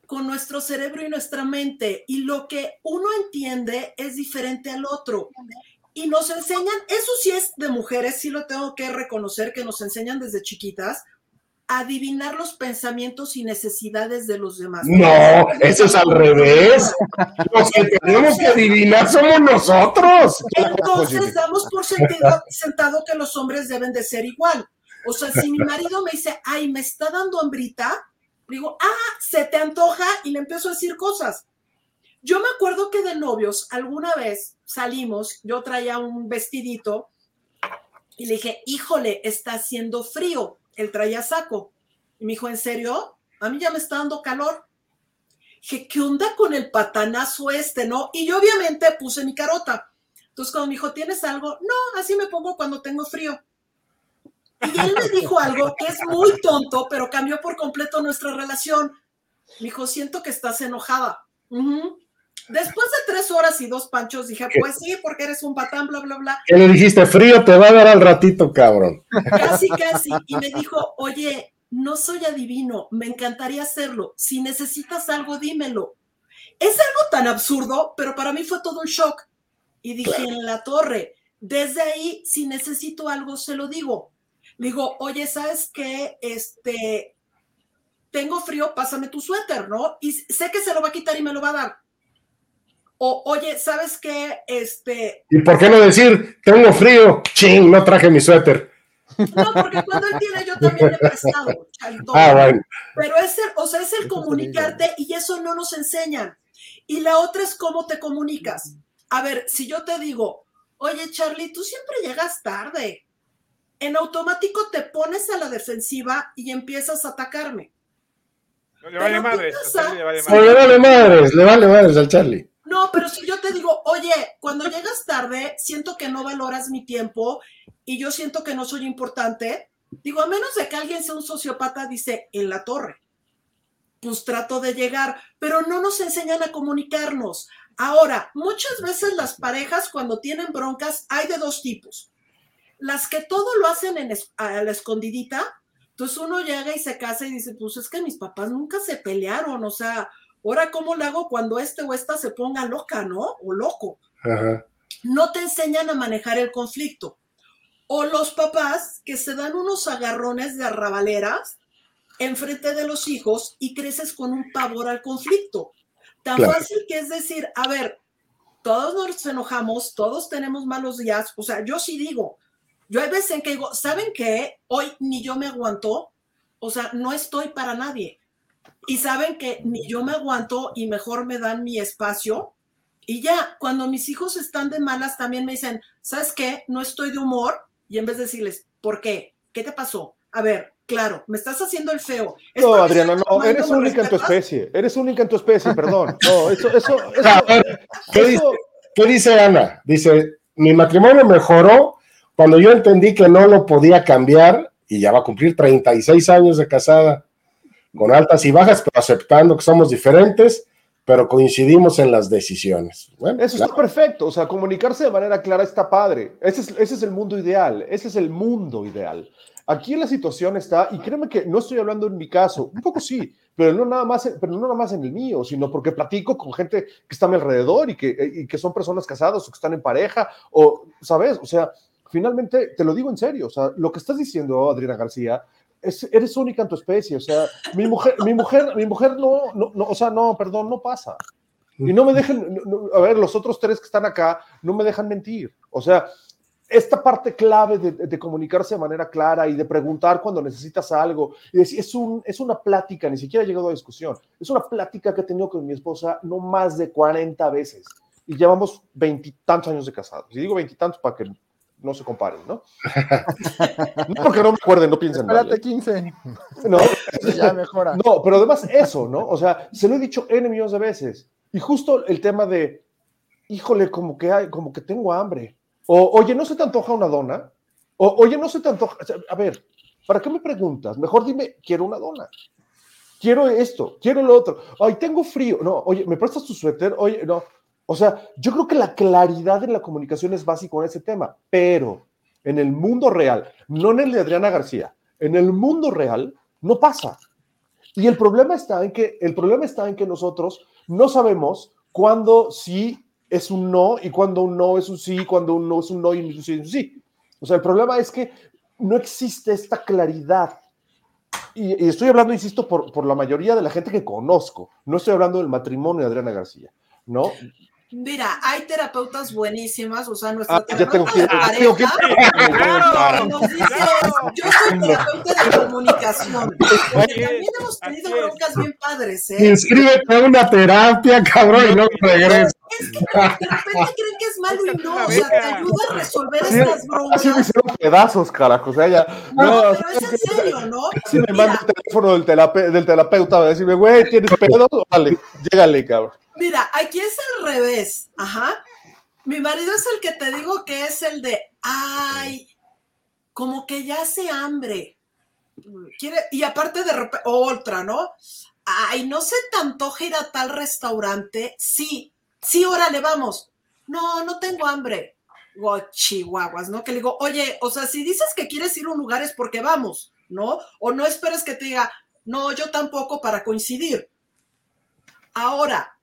con nuestro cerebro y nuestra mente, y lo que uno entiende es diferente al otro. Y nos enseñan, eso sí es de mujeres, sí lo tengo que reconocer, que nos enseñan desde chiquitas, a adivinar los pensamientos y necesidades de los demás. no, eso es al revés. Los que tenemos que adivinar somos nosotros. Entonces damos por sentido- sentado que los hombres deben de ser igual. O sea, si mi marido me dice, ay, me está dando hambrita, digo, ah, se te antoja y le empiezo a decir cosas. Yo me acuerdo que de novios alguna vez salimos, yo traía un vestidito y le dije, híjole, está haciendo frío. Él traía saco. Y me dijo, ¿en serio? A mí ya me está dando calor. Dije, ¿qué onda con el patanazo este, no? Y yo obviamente puse mi carota. Entonces cuando me dijo, ¿tienes algo? No, así me pongo cuando tengo frío. Y él me dijo algo que es muy tonto, pero cambió por completo nuestra relación. Me dijo, siento que estás enojada. Después de tres horas y dos panchos, dije, pues sí, porque eres un patán, bla, bla, bla. ¿Qué le dijiste? Frío te va a dar al ratito, cabrón. Casi, casi. Y me dijo, oye, no soy adivino, me encantaría hacerlo. Si necesitas algo, dímelo. Es algo tan absurdo, pero para mí fue todo un shock. Y dije, en la torre, desde ahí, si necesito algo, se lo digo. Le digo, oye, ¿sabes qué? Este, tengo frío, pásame tu suéter, ¿no? Y sé que se lo va a quitar y me lo va a dar. O, oye, ¿sabes qué? Este, ¿Y por qué no decir, tengo frío? Ching, no traje mi suéter. no, porque cuando él tiene, yo también le he prestado. Ah, bueno. Pero es el, o sea, es el comunicarte y eso no nos enseñan. Y la otra es cómo te comunicas. A ver, si yo te digo, oye Charlie, tú siempre llegas tarde. En automático te pones a la defensiva y empiezas a atacarme. Le vale Pero, ¿qué madre. pasa? Le vale Sí. No, le madre. vale madres, le vale madres al Charlie. No, pero si yo te digo, oye, cuando llegas tarde, siento que no valoras mi tiempo y yo siento que no soy importante, digo, a menos de que alguien sea un sociópata, dice, en la torre. Pues trato de llegar, pero no nos enseñan a comunicarnos. Ahora, muchas veces las parejas cuando tienen broncas hay de dos tipos. Las que todo lo hacen a la escondidita, entonces uno llega y se casa y dice, pues es que mis papás nunca se pelearon, o sea, ahora cómo le hago cuando este o esta se ponga loca, ¿no? O loco. Ajá. No te enseñan a manejar el conflicto. O los papás que se dan unos agarrones de arrabaleras enfrente de los hijos y creces con un pavor al conflicto. Tan Claro. fácil que es decir, a ver, todos nos enojamos, todos tenemos malos días. O sea, yo sí digo, yo hay veces en que digo, ¿saben qué? Hoy ni yo me aguanto, o sea, no estoy para nadie. Y saben que ni yo me aguanto y mejor me dan mi espacio. Y ya, cuando mis hijos están de malas, también me dicen, ¿sabes qué? No estoy de humor. Y en vez de decirles, ¿por qué? ¿Qué te pasó? A ver, claro, me estás haciendo el feo. ¿Es No, Adriana, no, eres única en tu especie. Eres única en tu especie, perdón. No, eso, eso, eso, A ver, ¿qué dice, eso- qué dice Ana? Dice, mi matrimonio mejoró cuando yo entendí que no lo podía cambiar y ya va a cumplir 36 años de casada, con altas y bajas, pero aceptando que somos diferentes, pero coincidimos en las decisiones. Bueno, Eso claro. está perfecto, o sea, comunicarse de manera clara está padre. Ese es, ese es el mundo ideal, ese es el mundo ideal. Aquí la situación está, y créeme que no estoy hablando en mi caso, un poco sí, pero no nada más, pero no nada más en el mío, sino porque platico con gente que está a mi alrededor y que, y que son personas casadas o que están en pareja, o, ¿sabes? O sea, finalmente, te lo digo en serio, o sea, lo que estás diciendo, Adriana García, es, eres única en tu especie, o sea, mi mujer, mi mujer, mi mujer no, no, no, o sea, no, perdón, no pasa. Y no me dejen, no- a ver, los otros tres que están acá no me dejan mentir. O sea, esta parte clave de, de comunicarse de manera clara y de preguntar cuando necesitas algo, y decir, es, un, es una plática, ni siquiera ha llegado a discusión, es una plática que he tenido con mi esposa no más de 40 veces y llevamos veintitantos años de casados. Y digo veintitantos para que no se comparen, ¿no? No porque no me acuerden, no piensen mal. Espérate ¿eh? 15. No, Ya mejora. no, pero además eso, ¿no? O sea, se lo he dicho N millones de veces. Y justo el tema de, híjole, como que, hay, como que tengo hambre. O, oye, ¿no se te antoja una dona? O, oye, ¿no se te antoja? o sea, a ver, ¿para qué me preguntas? Mejor dime, quiero una dona. Quiero esto, quiero lo otro. Ay, tengo frío. No, oye, ¿me prestas tu suéter? Oye, no. O sea, yo creo que la claridad en la comunicación es básico en ese tema, pero en el mundo real, no en el de Adriana García, en el mundo real no pasa. Y el problema está en que el problema está en que nosotros no sabemos cuándo sí es un no y cuándo un no es un sí, cuándo un no es un no y un sí es un sí. O sea, el problema es que no existe esta claridad. Y, y estoy hablando, insisto, por, por la mayoría de la gente que conozco. No estoy hablando del matrimonio de Adriana García, ¿no? Mira, hay terapeutas buenísimas, o sea, nuestra Ah, terapeuta que, de tengo que- pareja que nos dice yo soy terapeuta de comunicación. Porque también hemos tenido broncas bien padres, ¿eh? Inscríbete a una terapia, cabrón, y luego regresa. Es que de repente creen que es malo y no, o sea, te ayuda a resolver Sí, estas así me broncas. hicieron pedazos, carajo. O sea, ya. No, No, pero es en serio, ¿no? Si me manda el teléfono del, terape- del terapeuta, va a decirme, güey, ¿tienes pedo? Vale, llégale, cabrón. Mira, aquí es al revés, ajá. Mi marido es el que te digo que es el de, ay, como que ya hace hambre. Quiere, y aparte de repente, otra, ¿no? Ay, no se te antoja ir a tal restaurante. Sí, sí, órale, vamos. No, no tengo hambre. Oh, chihuahuas, ¿no? Que le digo, oye, o sea, si dices que quieres ir a un lugar es porque vamos, ¿no? O no esperes que te diga, no, yo tampoco para coincidir. Ahora,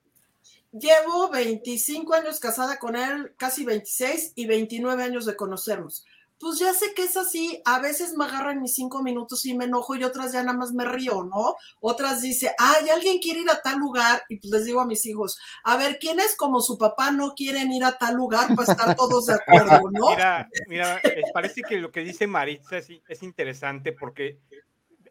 llevo 25 años casada con él, casi 26 y 29 años de conocernos pues ya sé que es así, a veces me agarran mis cinco minutos y me enojo y otras ya nada más me río, ¿no? Otras dice, ay, alguien quiere ir a tal lugar y pues les digo a mis hijos, a ver, ¿quiénes como su papá no quieren ir a tal lugar para estar todos de acuerdo, ¿no? Mira, mira, parece que lo que dice Maritza es, es interesante porque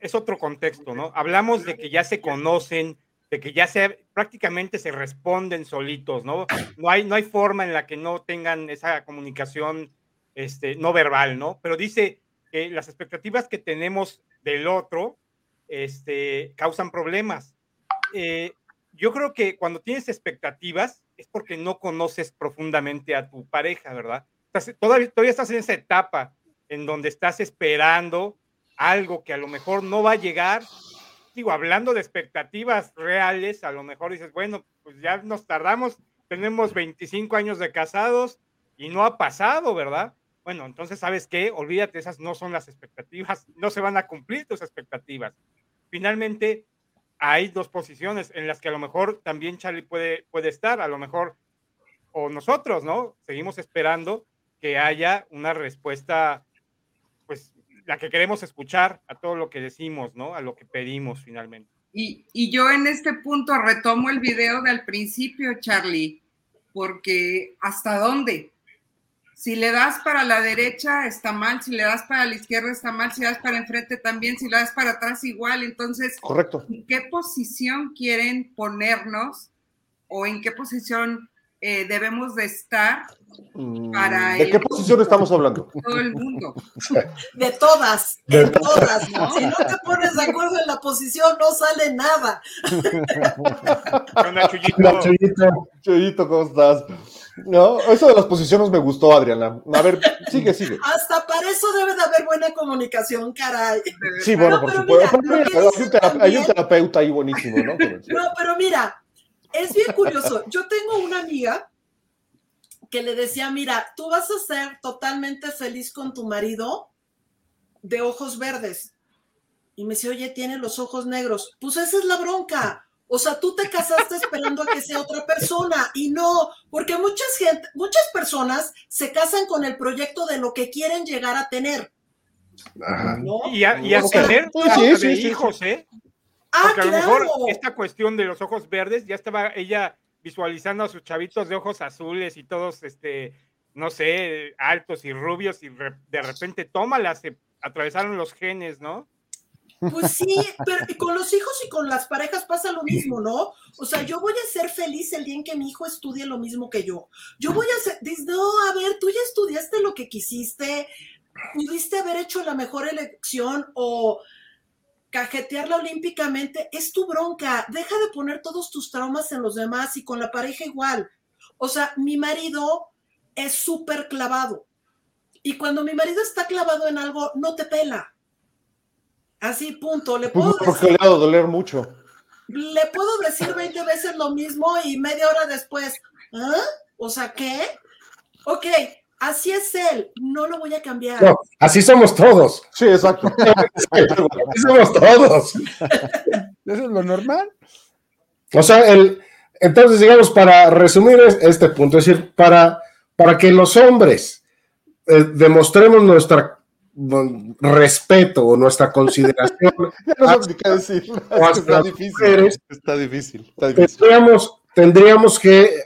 es otro contexto, ¿no? Hablamos de que ya se conocen, de que ya prácticamente se responden solitos, ¿no? No hay, no hay forma en la que no tengan esa comunicación este, no verbal, ¿no? Pero dice que las expectativas que tenemos del otro este, causan problemas. Eh, yo creo que cuando tienes expectativas es porque no conoces profundamente a tu pareja, ¿verdad? todavía, todavía estás en esa etapa en donde estás esperando algo que a lo mejor no va a llegar. Digo, hablando de expectativas reales, a lo mejor dices, bueno, pues ya nos tardamos, tenemos 25 años de casados y no ha pasado, ¿verdad? Bueno, entonces, ¿sabes qué? Olvídate, esas no son las expectativas, no se van a cumplir tus expectativas. Finalmente, hay dos posiciones en las que a lo mejor también Charlie puede, puede estar, a lo mejor, o nosotros, ¿no? Seguimos esperando que haya una respuesta, pues, la que queremos escuchar a todo lo que decimos, ¿no? A lo que pedimos finalmente. Y, y yo en este punto retomo el video del principio, Charlie, porque ¿hasta dónde? Si le das para la derecha está mal, si le das para la izquierda está mal, si le das para enfrente también, si le das para atrás igual. Entonces, Correcto. ¿en qué posición quieren ponernos o en qué posición eh, debemos de estar mm, para ¿De qué posición estamos hablando? Todo el mundo. De todas, de, todas. ¿no? Si no te pones de acuerdo en la posición, no sale nada. Chuyito. Chuyito, ¿cómo estás? No, eso de las posiciones me gustó, Adriana. A ver, sigue, sigue. Hasta para eso debe de haber buena comunicación, caray. Sí, bueno, por supuesto. hay, un terapeuta ahí buenísimo, ¿no? No, pero mira, es bien curioso. Yo tengo una amiga que le decía, mira, tú vas a ser totalmente feliz con tu marido de ojos verdes. Y me decía, oye, tiene los ojos negros. Pues esa es la bronca. O sea, tú te casaste esperando a que sea otra persona y no, porque muchas gente, muchas personas se casan con el proyecto de lo que quieren llegar a tener. Y a, tener hijos, ¿eh? Ah, porque a lo mejor esta cuestión de los ojos verdes ya estaba ella visualizando a sus chavitos de ojos azules y todos, este, no sé, altos y rubios y de repente tómalas, se atravesaron los genes, ¿no? Pues sí, pero con los hijos y con las parejas pasa lo mismo, ¿no? O sea, yo voy a ser feliz el día en que mi hijo estudie lo mismo que yo. Yo voy a ser, dices, no, a ver, tú ya estudiaste lo que quisiste, pudiste haber hecho la mejor elección o cajetearla olímpicamente, es tu bronca. Deja de poner todos tus traumas en los demás y con la pareja igual. O sea, mi marido es súper clavado. Y cuando mi marido está clavado en algo, no te pela Así, punto. Le puedo porque le ha doler mucho. Le puedo decir 20 veces lo mismo y media hora después, ¿ah? O sea, ¿qué? Ok, así es él, no lo voy a cambiar. No, así somos todos. Sí, exacto. así somos todos. Eso es lo normal. O sea, el, entonces, digamos, para resumir este punto, es decir, para, para que los hombres eh, demostremos nuestra respeto o nuestra consideración. no sé qué decir. Está difícil, está difícil. Tendríamos, tendríamos que,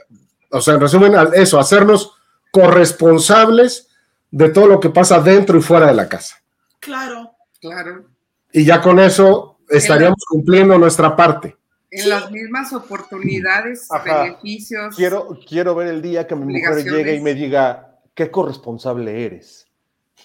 o sea, en resumen, eso, hacernos corresponsables de todo lo que pasa dentro y fuera de la casa. Claro, claro. Y ya con eso estaríamos cumpliendo nuestra parte. En las mismas oportunidades, beneficios. Quiero, quiero ver el día que mi mujer llegue y me diga, ¿qué corresponsable eres?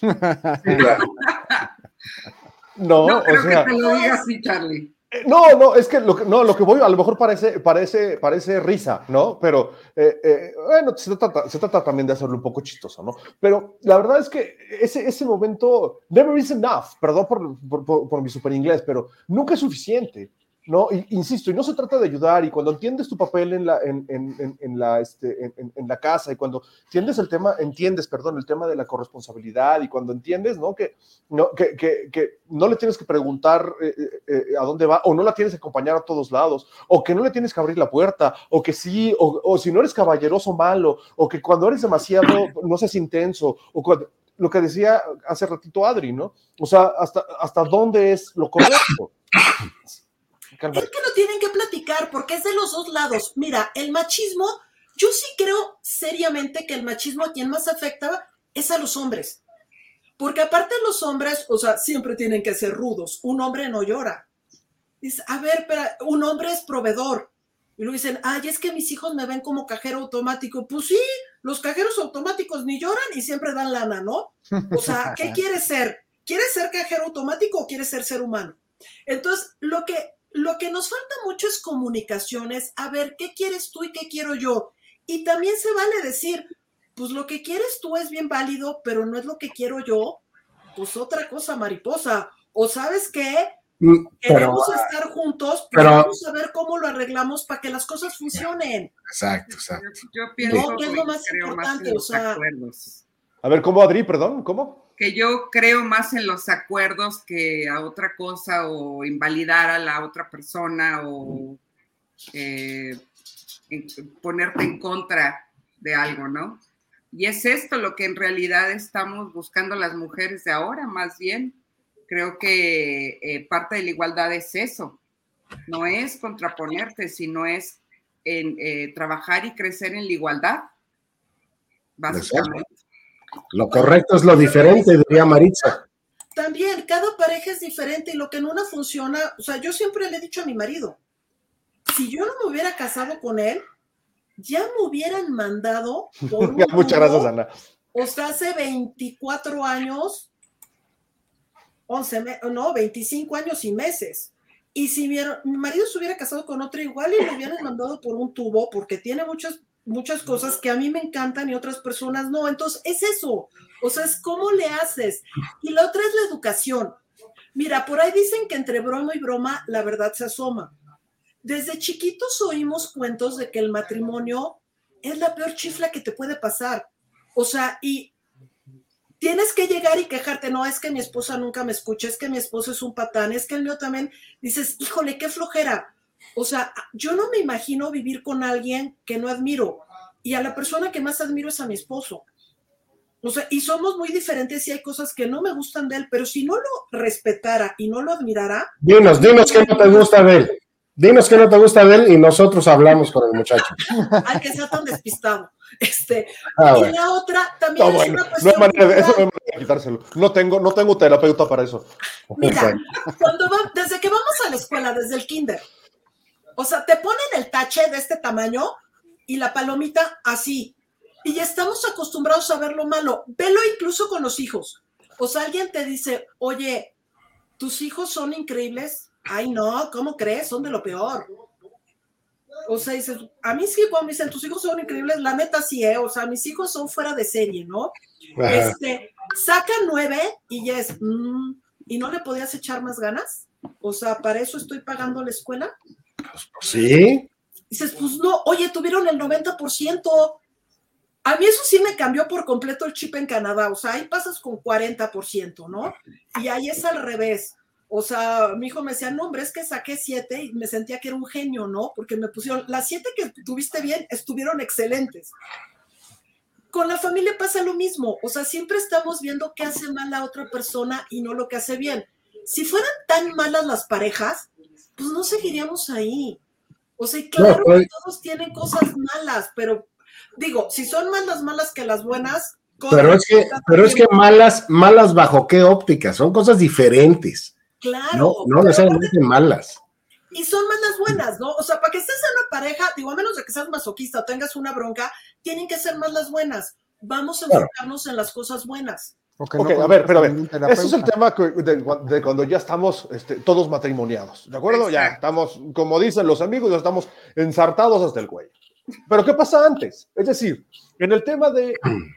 no, no creo que te lo diga así, Charlie. Eh, No, no, es que lo que, no, lo que voy a lo mejor parece, parece, parece risa, ¿no? Pero eh, eh, bueno, se trata, se trata también de hacerlo un poco chistoso, ¿no? Pero la verdad es que ese, ese momento, never is enough, perdón por, por, por- por mi super inglés, pero nunca es suficiente. ¿No? Insisto, y no se trata de ayudar, y cuando entiendes tu papel en la, en, en- en- la, este, en- la casa, y cuando entiendes el tema, entiendes, perdón, el tema de la corresponsabilidad, y cuando entiendes, ¿no? Que, no, que, que, no le tienes que preguntar eh, eh, eh, a dónde va, o no la tienes que acompañar a todos lados, o que no le tienes que abrir la puerta, o que sí, o, o si no eres caballeroso malo, o que cuando eres demasiado, no seas intenso, o lo que decía hace ratito Adri, ¿no? O sea, hasta, hasta dónde es lo correcto. Calma. Es que lo tienen que platicar porque es de los dos lados. Mira, el machismo, yo sí creo seriamente que el machismo a quien más afecta es a los hombres. Porque aparte los hombres, o sea, siempre tienen que ser rudos. Un hombre no llora. Dice, a ver, pero un hombre es proveedor. Y luego dicen, ay, es que mis hijos me ven como cajero automático. Pues sí, los cajeros automáticos ni lloran y siempre dan lana, ¿no? O sea, ¿qué quieres ser? ¿Quieres ser cajero automático o quieres ser ser humano? Entonces, lo que, lo que nos falta mucho es comunicaciones. A ver, ¿qué quieres tú y qué quiero yo? Y también se vale decir, pues lo que quieres tú es bien válido, pero no es lo que quiero yo. Pues otra cosa, mariposa. O sabes qué, Mm, Pero, queremos estar juntos, pero pero- vamos a ver cómo lo arreglamos para que las cosas funcionen. exacto, exacto. Yo pienso que es lo más importante, o sea- acuerdos. A ver, ¿cómo, Adri? Perdón, ¿cómo? Que yo creo más en los acuerdos que a otra cosa o invalidar a la otra persona o eh, ponerte en contra de algo, ¿no? Y es esto lo que en realidad estamos buscando las mujeres de ahora, más bien. Creo que eh, parte de la igualdad es eso. No es contraponerte, sino es en, eh, trabajar y crecer en la igualdad, básicamente. Lo correcto es lo diferente, diría Maritza. También, cada pareja es diferente y lo que en una funciona, o sea, yo siempre le he dicho a mi marido, si yo no me hubiera casado con él, ya me hubieran mandado por un Muchas tubo, gracias, Ana. O sea, hace 24 años, 11, me- no, 25 años y meses. Y si mi, marido se hubiera casado con otro igual y lo hubieran mandado por un tubo, porque tiene muchas, muchas cosas que a mí me encantan y otras personas no. Entonces, es eso. O sea, es cómo le haces. Y la otra es la educación. Mira, por ahí dicen que entre broma y broma la verdad se asoma. Desde chiquitos oímos cuentos de que el matrimonio es la peor chifla que te puede pasar. O sea, y tienes que llegar y quejarte, no, es que mi esposa nunca me escucha, es que mi esposo es un patán, es que el mío también, dices, híjole, qué flojera. O sea, yo no me imagino vivir con alguien que no admiro. Y a la persona que más admiro es a mi esposo. O sea, y somos muy diferentes y hay cosas que no me gustan de él, pero si no lo respetara y no lo admirara, Dinos, dinos qué no te gusta de él. Dinos qué no te gusta de él y nosotros hablamos con el muchacho. al que sea tan despistado. Este, Ah, y bueno. la otra también No, es bueno, una no hay cuestión manera de, eso manera de quitárselo. No tengo, no tengo terapeuta para eso. Mira, cuando va, desde que vamos a la escuela, desde el kinder, o sea, te ponen el tache de este tamaño y la palomita así. Y estamos acostumbrados a ver lo malo. Velo incluso con los hijos. O sea, alguien te dice, oye, tus hijos son increíbles. Ay, no, ¿cómo crees? Son de lo peor. O sea, dices, a mí sí, cuando me dicen, tus hijos son increíbles, la neta sí, ¿eh? O sea, mis hijos son fuera de serie, ¿no? Ajá. Este, saca nueve y ya es, mm, ¿y no le podías echar más ganas? O sea, ¿para eso estoy pagando la escuela? Sí, Dices, pues no, oye, tuvieron el 90%. A mí eso sí me cambió por completo el chip en Canadá. O sea, ahí pasas con 40%, ¿no? Y ahí es al revés. O sea, mi hijo me decía, no, hombre, es que saqué siete y me sentía que era un genio, ¿no? Porque me pusieron, las siete que tuviste bien estuvieron excelentes. Con la familia pasa lo mismo. O sea, siempre estamos viendo qué hace mal la otra persona y no lo que hace bien. Si fueran tan malas las parejas, pues no seguiríamos ahí. O sea, y claro pues- que todos tienen cosas malas, pero digo, si son más las malas que las buenas, pero es que, pero es que malas, malas bajo qué óptica, son cosas diferentes, claro, no, no necesariamente malas. y son más las buenas, ¿no? O sea, para que estés en una pareja, digo, a menos de que seas masoquista o tengas una bronca, tienen que ser más las buenas. Vamos a Claro. enfocarnos en las cosas buenas. No Ok, a ver, pero a ver, ese es el tema que- de, de cuando ya estamos este, todos matrimoniados, ¿de acuerdo? Ya estamos, como dicen los amigos, ya estamos ensartados hasta el cuello. Pero ¿qué pasa antes? Es decir, en el tema de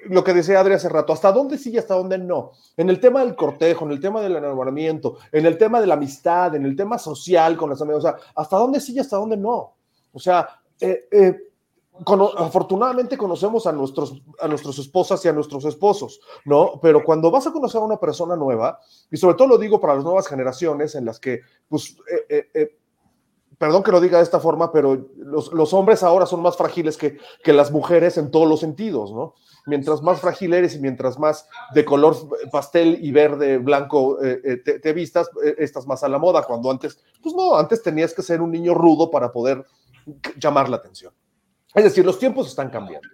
lo que decía Adri hace rato, ¿hasta dónde sí y hasta dónde no? En el tema del cortejo, en el tema del enamoramiento, en el tema de la amistad, en el tema social con las amigos, o sea, ¿hasta dónde sí y hasta dónde no? O sea, eh, eh, afortunadamente conocemos a, nuestros, a nuestras esposas y a nuestros esposos, ¿no? Pero cuando vas a conocer a una persona nueva, y sobre todo lo digo para las nuevas generaciones en las que, pues, eh, eh, eh, perdón que lo diga de esta forma, pero los, los hombres ahora son más frágiles que, que las mujeres en todos los sentidos, ¿no? Mientras más frágil eres y mientras más de color pastel y verde, blanco te, vistas, estás más a la moda, cuando antes, pues no, antes tenías que ser un niño rudo para poder llamar la atención. Es decir, los tiempos están cambiando.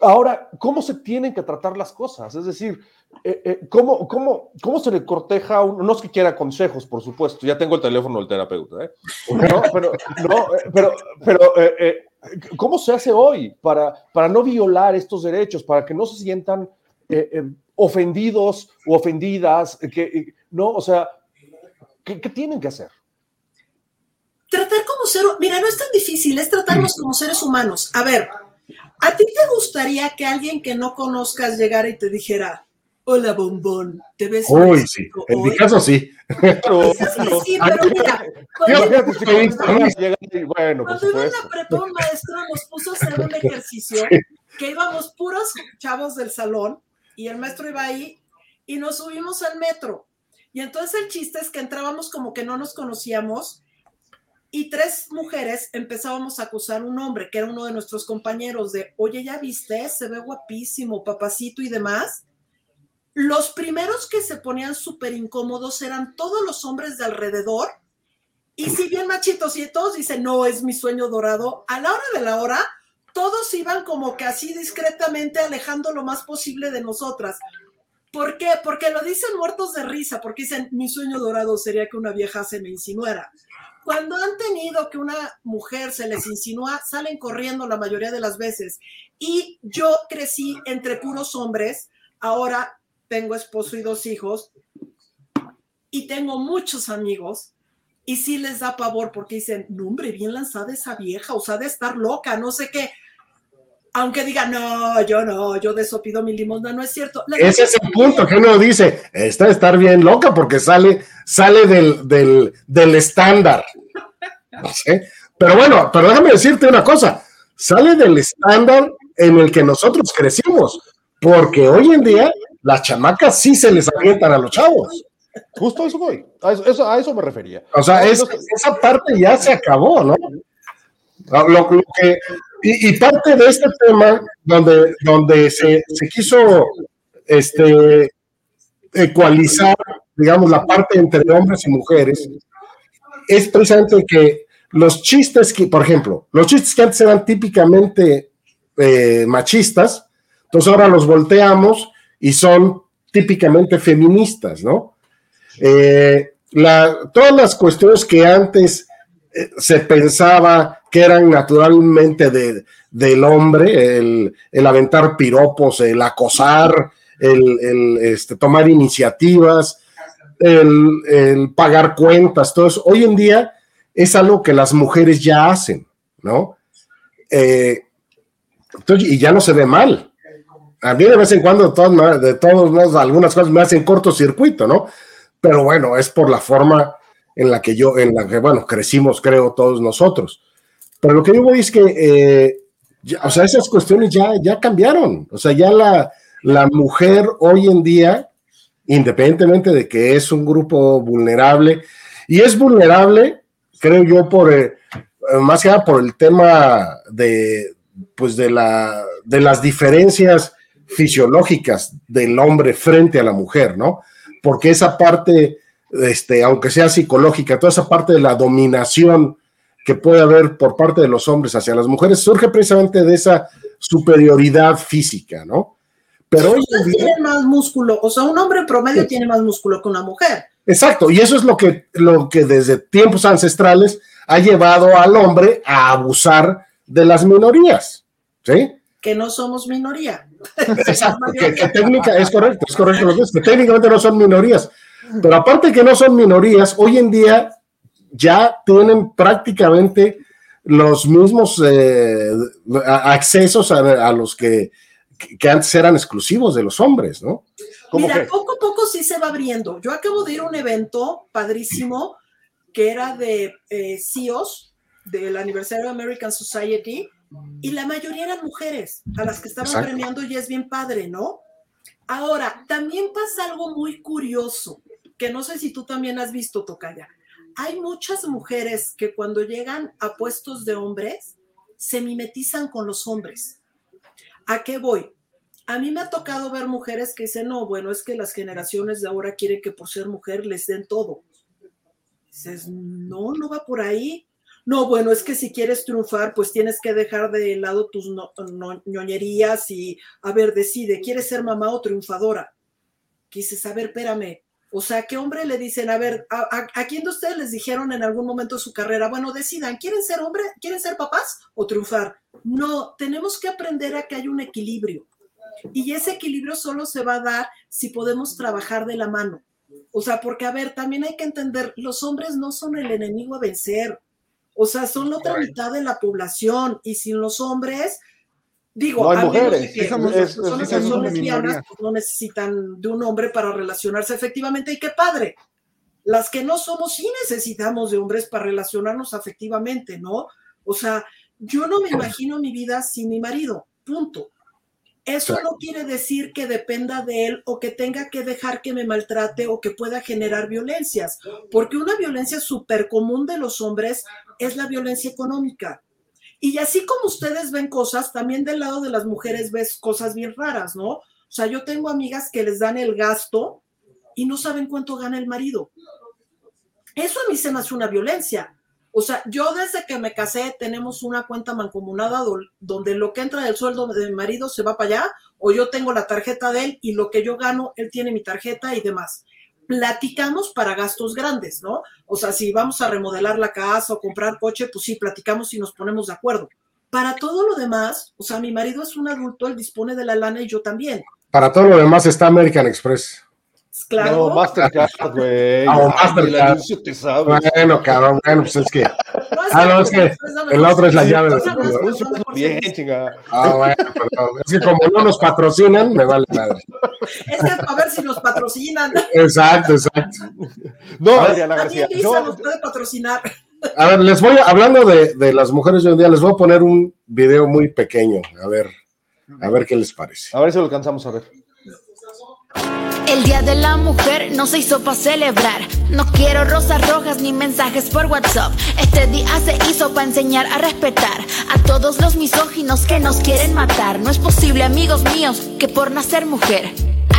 Ahora, ¿cómo se tienen que tratar las cosas? Es decir, eh, eh, ¿cómo, cómo, ¿cómo se le corteja a uno? No es que quiera consejos, por supuesto. Ya tengo el teléfono del terapeuta, ¿eh? No, pero, no, eh, pero, pero ¿cómo se hace hoy para, para no violar estos derechos, para que no se sientan ofendidos o ofendidas? Que, no, o sea, ¿qué, qué tienen que hacer? Tratar como ser, mira, no es tan difícil, es tratarnos como seres humanos. A ver, ¿a ti te gustaría que alguien que no conozcas llegara y te dijera, hola bombón, te ves Uy, sí. En mi hoy"? caso, sí. Pero, Sí, sí, sí, pero mira, cuando, bueno, cuando iba en la prepa, un maestro nos puso a hacer un ejercicio que íbamos puros chavos del salón y el maestro iba ahí y nos subimos al metro. Y entonces el chiste es que entrábamos como que no nos conocíamos y tres mujeres empezábamos a acusar a un hombre que era uno de nuestros compañeros de, oye, ya viste, se ve guapísimo, papacito y demás. Los primeros que se ponían súper incómodos eran todos los hombres de alrededor. Y si bien machitos y todos dicen, no, es mi sueño dorado, a la hora de la hora, todos iban como que así discretamente alejando lo más posible de nosotras. ¿Por qué? Porque lo dicen muertos de risa, porque dicen, mi sueño dorado sería que una vieja se me insinuara. Cuando han tenido que una mujer se les insinúa, salen corriendo la mayoría de las veces. Y yo crecí entre puros hombres, ahora tengo esposo y dos hijos, y tengo muchos amigos, y sí les da pavor porque dicen, no hombre, bien lanzada esa vieja, o sea, de estar loca, no sé qué. Aunque digan, no, yo no, yo de eso pido mi limosna, no es cierto. La Ese es el punto que uno dice, está de estar bien loca porque sale, sale del, del, del estándar. No sé. Pero bueno, pero déjame decirte una cosa, sale del estándar en el que nosotros crecimos, porque hoy en día las chamacas sí se les avientan a los chavos. Justo eso voy. A eso, a eso me refería. O sea, es- esa parte ya se acabó, ¿no? Lo- lo que- y, y parte de este tema donde, donde se, se quiso este, ecualizar, digamos, la parte entre hombres y mujeres, es precisamente que los chistes que, por ejemplo, los chistes que antes eran típicamente eh, machistas, entonces ahora los volteamos y son típicamente feministas, ¿no? Eh, la- todas las cuestiones que antes eh, se pensaba que eran naturalmente de- del hombre, el, el aventar piropos, el acosar, el, el, este, tomar iniciativas, el, pagar cuentas, todo eso, hoy en día es algo que las mujeres ya hacen, ¿no? Eh, y ya no se ve mal. A mí de vez en cuando, de todos modos, algunas cosas me hacen cortocircuito, ¿no? Pero bueno, es por la forma en la que yo, en la que, bueno, crecimos, creo, todos nosotros. Pero lo que yo voy es que, eh, o sea, esas cuestiones ya, ya cambiaron. O sea, ya la, la mujer hoy en día, independientemente de que es un grupo vulnerable, y es vulnerable, creo yo, por, eh, más que nada por el tema de, pues de, la, de las diferencias fisiológicas del hombre frente a la mujer, ¿no? Porque esa parte, este, aunque sea psicológica, toda esa parte de la dominación que puede haber por parte de los hombres hacia las mujeres surge precisamente de esa superioridad física, ¿no? Pero hoy en Ustedes día, tienen más músculo, o sea, un hombre promedio Sí. tiene más músculo que una mujer. exacto, y eso es lo que, lo que desde tiempos ancestrales ha llevado al hombre a abusar de las minorías, ¿sí? que no somos minoría. Exacto, que, que técnica, es correcto, es correcto lo que es, que técnicamente no son minorías. Pero aparte que no son minorías, hoy en día ya tienen prácticamente los mismos eh, accesos a, a los que, que antes eran exclusivos de los hombres, ¿no? ¿Cómo Mira, que? poco a poco sí se va abriendo. Yo acabo de ir a un evento padrísimo que era de eh, CEOs del aniversario de American Society y la mayoría eran mujeres a las que estaban Exacto. premiando y es bien padre, ¿no? Ahora, también pasa algo muy curioso, que no sé si tú también has visto, Tocaya. Hay muchas mujeres que cuando llegan a puestos de hombres se mimetizan con los hombres. ¿A qué voy? A mí me ha tocado ver mujeres que dicen, no, bueno, es que las generaciones de ahora quieren que por ser mujer les den todo. Dices, no, no va por ahí. No, bueno, es que si quieres triunfar, pues tienes que dejar de lado tus no- ñoñerías y, a ver, decide, ¿quieres ser mamá o triunfadora? Que dices, a ver, espérame. O sea, ¿qué hombre le dicen? A ver, ¿a, a, a quién de ustedes les dijeron en algún momento de su carrera? Bueno, decidan, ¿quieren ser hombre? ¿Quieren ser papás o triunfar? No, tenemos que aprender a que hay un equilibrio. Y ese equilibrio solo se va a dar si podemos trabajar de la mano. O sea, porque, a ver, también hay que entender, los hombres no son el enemigo a vencer. O sea, son la otra mitad de la población. Y sin los hombres, digo, No hay mujeres. que Somos- las es- personas es- que son lesbianas pues, no necesitan de un hombre para relacionarse efectivamente. Y qué padre. Las que no somos, sí necesitamos de hombres para relacionarnos afectivamente, ¿no? O sea, yo no me imagino mi vida sin mi marido, punto. Eso no quiere decir que dependa de él o que tenga que dejar que me maltrate o que pueda generar violencias, porque una violencia súper común de los hombres es la violencia económica. Y así como ustedes ven cosas, también del lado de las mujeres ves cosas bien raras, ¿no? O sea, yo tengo amigas que les dan el gasto y no saben cuánto gana el marido. Eso a mí se me hace una violencia. O sea, yo desde que me casé tenemos una cuenta mancomunada do- donde lo que entra del sueldo de mi marido se va para allá, o yo tengo la tarjeta de él y lo que yo gano, él tiene mi tarjeta y demás. Platicamos para gastos grandes, ¿no? O sea, si vamos a remodelar la casa o comprar coche, pues sí, platicamos y nos ponemos de acuerdo. Para todo lo demás, o sea, mi marido es un adulto, él dispone de la lana y yo también. Para todo lo demás está American Express. Claro. No, Mastercard, güey. Ah, anuncio te sabes. Bueno, cabrón, bueno, pues es que. No, Ah, no, es que el otro es la llave de Bien, chinga. Ah, bueno, perdón. Es que como no nos patrocinan, me vale madre. Es que a ver si nos patrocinan. Exacto, exacto. No, Adriana García. Yo, nos puede patrocinar. A ver, les voy a, hablando de, de las mujeres de hoy en día, les voy a poner un video muy pequeño. A ver, a ver qué les parece. a ver si lo alcanzamos a ver. El Día de la Mujer no se hizo para celebrar. No quiero rosas rojas ni mensajes por WhatsApp. Este día se hizo para enseñar a respetar a todos los misóginos que nos quieren matar. No es posible, amigos míos, que por nacer mujer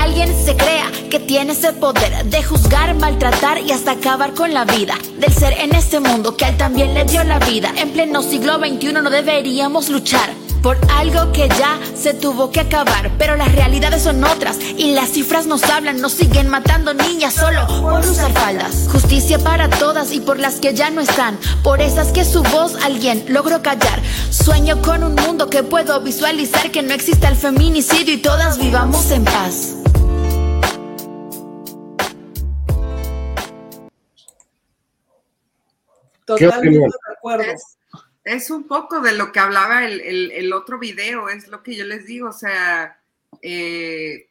alguien se crea que tiene ese poder de juzgar, maltratar y hasta acabar con la vida del ser en este mundo que a él también le dio la vida. En pleno siglo XXI no deberíamos luchar por algo que ya se tuvo que acabar, pero las realidades son otras y las cifras nos hablan, nos siguen matando niñas solo por usar faldas. Justicia para todas y por las que ya no están, por esas que su voz alguien logró callar. Sueño con un mundo que puedo visualizar que no exista el feminicidio y todas vivamos en paz. Totalmente de acuerdo. Es, un poco de lo que hablaba el, el- otro video, es lo que yo les digo, o sea, eh,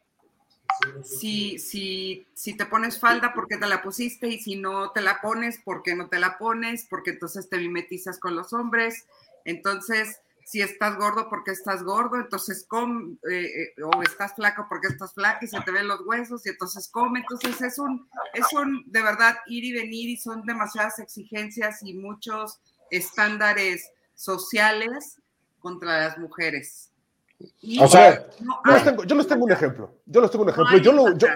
si, si, si te pones falda, ¿por qué te la pusiste? Y si no te la pones, ¿por qué no te la pones? Porque entonces te mimetizas con los hombres. Entonces, si estás gordo, ¿por qué estás gordo? Entonces, com, eh, eh, o estás flaco, porque estás flaco y se te ven los huesos y entonces come. Entonces, es un, es un, de verdad, ir y venir y son demasiadas exigencias y muchos estándares sociales contra las mujeres. Y O sea, no Yo les, tengo, yo les tengo un ejemplo. Yo les tengo un ejemplo. Ay, Yo, lo, yo,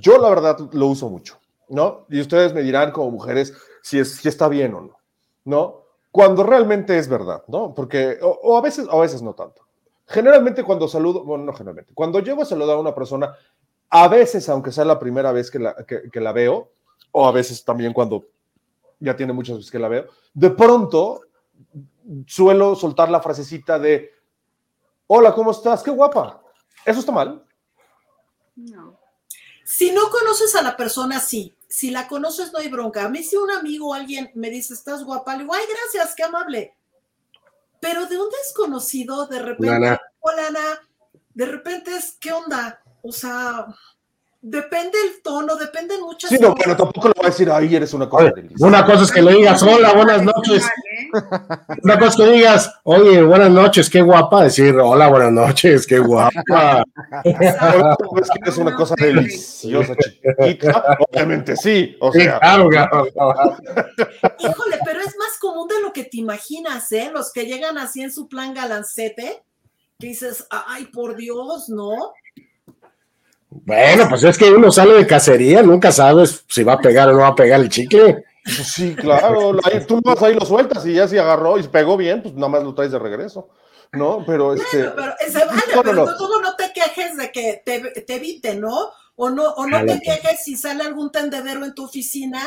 yo la verdad lo uso mucho, ¿no? Y ustedes me dirán como mujeres si, es, si está bien o no, ¿no? Cuando realmente es verdad, ¿no? Porque, o, o a veces, o a veces no tanto. Generalmente cuando saludo, bueno, no generalmente, cuando llego a saludar a una persona, a veces, aunque sea la primera vez que la, que, que la veo, o a veces también cuando ya tiene muchas veces que la veo, de pronto suelo soltar la frasecita de, hola, ¿cómo estás? Qué guapa. ¿Eso está mal? No. Si no conoces a la persona, sí. Si la conoces, no hay bronca. A mí si un amigo o alguien me dice, estás guapa, le digo, ay, gracias, qué amable. Pero de un desconocido, de repente, hola, Ana, de repente es, ¿qué onda? O sea, depende el tono, dependen muchas Sí, no, cosas. pero tampoco le voy a decir, ay, eres una cosa Oye, deliciosa. una cosa es que le digas, hola, buenas noches. ¿eh? Una cosa es que digas, oye, buenas noches, qué guapa. Decir, hola, buenas noches, qué guapa. Es que eres una cosa deliciosa, chiquita. Obviamente sí. O Sí, sea, claro, claro. Híjole, pero es más común de lo que te imaginas, ¿eh? Los que llegan así en su plan galancete, que dices, ay, por Dios, ¿no? Bueno, pues es que uno sale de cacería, nunca sabes si va a pegar o no va a pegar el chicle. pues sí, claro. ahí- tú más ahí lo sueltas y ya si agarró y pegó bien, pues nada más lo traes de regreso. ¿No? Pero este. Bueno, pero ese vale, No, no, pero no. tú luego no te quejes de que te, te evite, ¿no? O no, o no te quejes si sale algún tendedero en tu oficina,